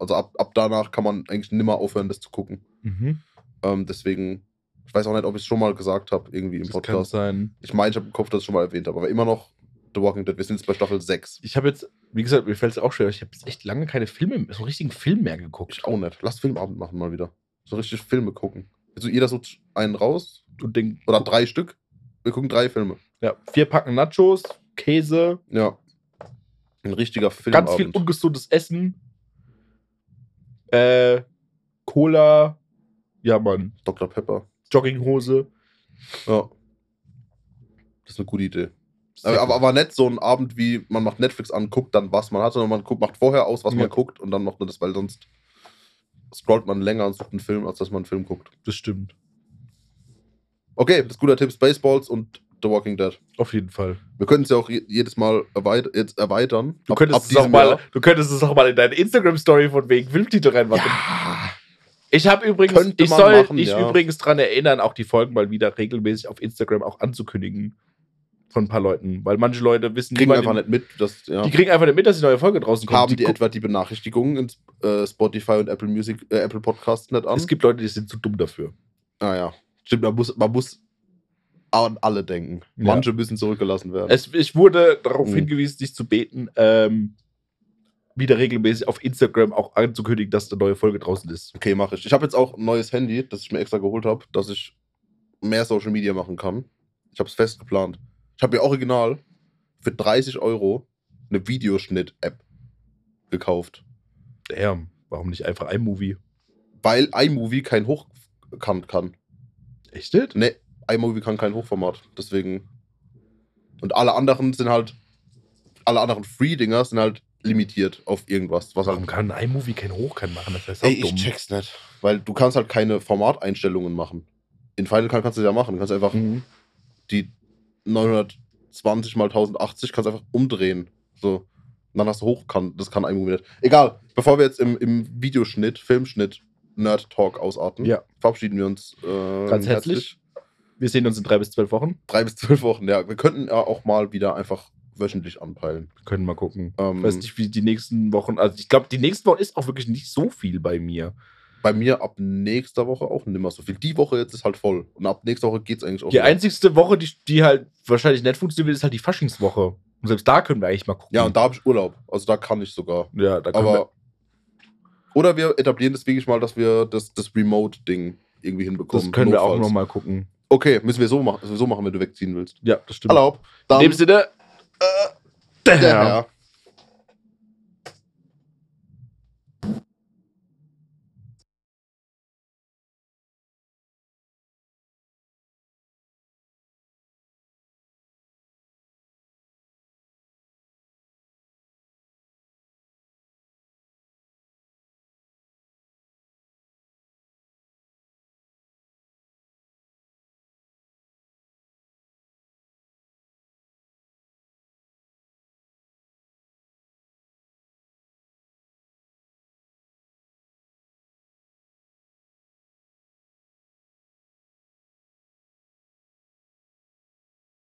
also ab, ab danach kann man eigentlich nimmer aufhören, das zu gucken. Mhm. Ähm, deswegen, ich weiß auch nicht, ob ich es schon mal gesagt habe, irgendwie im Das kann Podcast. sein. Ich meine, ich habe im Kopf, dass ich schon mal erwähnt habe, aber immer noch The Walking Dead. Wir sind jetzt bei Staffel 6. Ich habe jetzt, wie gesagt, mir fällt es auch schwer. Ich habe jetzt echt lange keine Filme, so einen richtigen Film mehr geguckt. Ich auch nicht. Lass Filmabend machen mal wieder. So richtig Filme gucken. Also jeder sucht einen raus Und den, oder drei Stück. Wir gucken drei Filme. ja, vier Packen Nachos, Käse, Ja. Ein richtiger Filmabend. ganz viel ungesundes Essen, äh, Cola, ja, Mann, Dr. Pepper. Jogginghose. Ja. Das ist eine gute Idee. Aber, aber, aber nicht so ein Abend wie man macht Netflix an, guckt dann, was man hat, sondern man guckt, macht vorher aus, was Ja. man guckt und dann macht man das, weil sonst scrollt man länger und sucht einen Film, als dass man einen Film guckt. das stimmt. Okay, das ist guter Tipp: Spaceballs und The Walking Dead. Auf jeden Fall. Wir können es ja auch je- jedes Mal erweit jetzt erweitern. Du könntest, es auch mal, du könntest es auch mal in deine Instagram-Story von wegen Filmtitel reinmachen. Ja. Ich habe übrigens, ich soll machen, dich ja. übrigens dran erinnern, auch die Folgen mal wieder regelmäßig auf Instagram auch anzukündigen. Von ein paar Leuten. Weil manche Leute wissen Kriegen einfach den- nicht mit, dass ja, Die kriegen einfach nicht mit, dass die neue Folge draußen kommt. haben die, gucken- etwa die Benachrichtigungen in äh, Spotify und Apple Music, äh, Apple Podcasts nicht an. Es gibt Leute, die sind zu dumm dafür. ah ja, stimmt. Man muss, man muss an alle denken. Ja. Manche müssen zurückgelassen werden. Es, ich wurde darauf Mhm. hingewiesen, dich zu beten, ähm, wieder regelmäßig auf Instagram auch anzukündigen, dass eine neue Folge draußen ist. okay, mache ich. Ich habe jetzt auch ein neues Handy, das ich mir extra geholt habe, dass ich mehr Social Media machen kann. Ich habe es fest geplant. Ich habe mir original für 30 Euro eine Videoschnitt-App gekauft. Damn. Warum nicht einfach iMovie? Weil iMovie kein Hochkant kann. Echt? jetzt? Ne, iMovie kann kein Hochformat. Deswegen. Und alle anderen sind halt. Alle anderen Free-Dinger sind halt limitiert auf irgendwas. Was Warum halt, kann ein iMovie kein Hochkant machen? Das ist ey, auch dumm. ich check's nicht. Weil du kannst halt keine Formateinstellungen machen. In Final Cut kannst du das ja machen. Du kannst einfach Mhm. die 920 mal 1080 kannst einfach umdrehen. So. Und dann hast du hochkant. Das kann iMovie nicht. Egal. Bevor wir jetzt im, im Videoschnitt, Filmschnitt, Nerd Talk ausarten, Ja. verabschieden wir uns äh, Ganz herzlich. Wir sehen uns in drei bis zwölf Wochen. Drei bis zwölf Wochen, ja. Wir könnten ja auch mal wieder einfach wöchentlich anpeilen. Können mal gucken. Ähm, Ich weiß nicht, wie die nächsten Wochen. Also, ich glaube, die nächsten Wochen ist auch wirklich nicht so viel bei mir. Bei mir ab nächster Woche auch nimmer so viel. Die Woche jetzt ist halt voll. Und ab nächster Woche geht's eigentlich auch. Die wieder. einzigste Woche, die, die halt wahrscheinlich nicht funktionieren wird, ist halt die Faschingswoche. Und selbst da können wir eigentlich mal gucken. ja, und da habe ich Urlaub. Also da kann ich sogar. ja, da können Aber. Oder wir etablieren das wirklich mal, dass wir das, das Remote-Ding irgendwie hinbekommen. das können wir auch notfalls. noch mal gucken. Okay, müssen wir so machen, so machen, wenn du wegziehen willst. Ja, das stimmt. Erlaubt. In dem Sinne, der der Herr. Herr.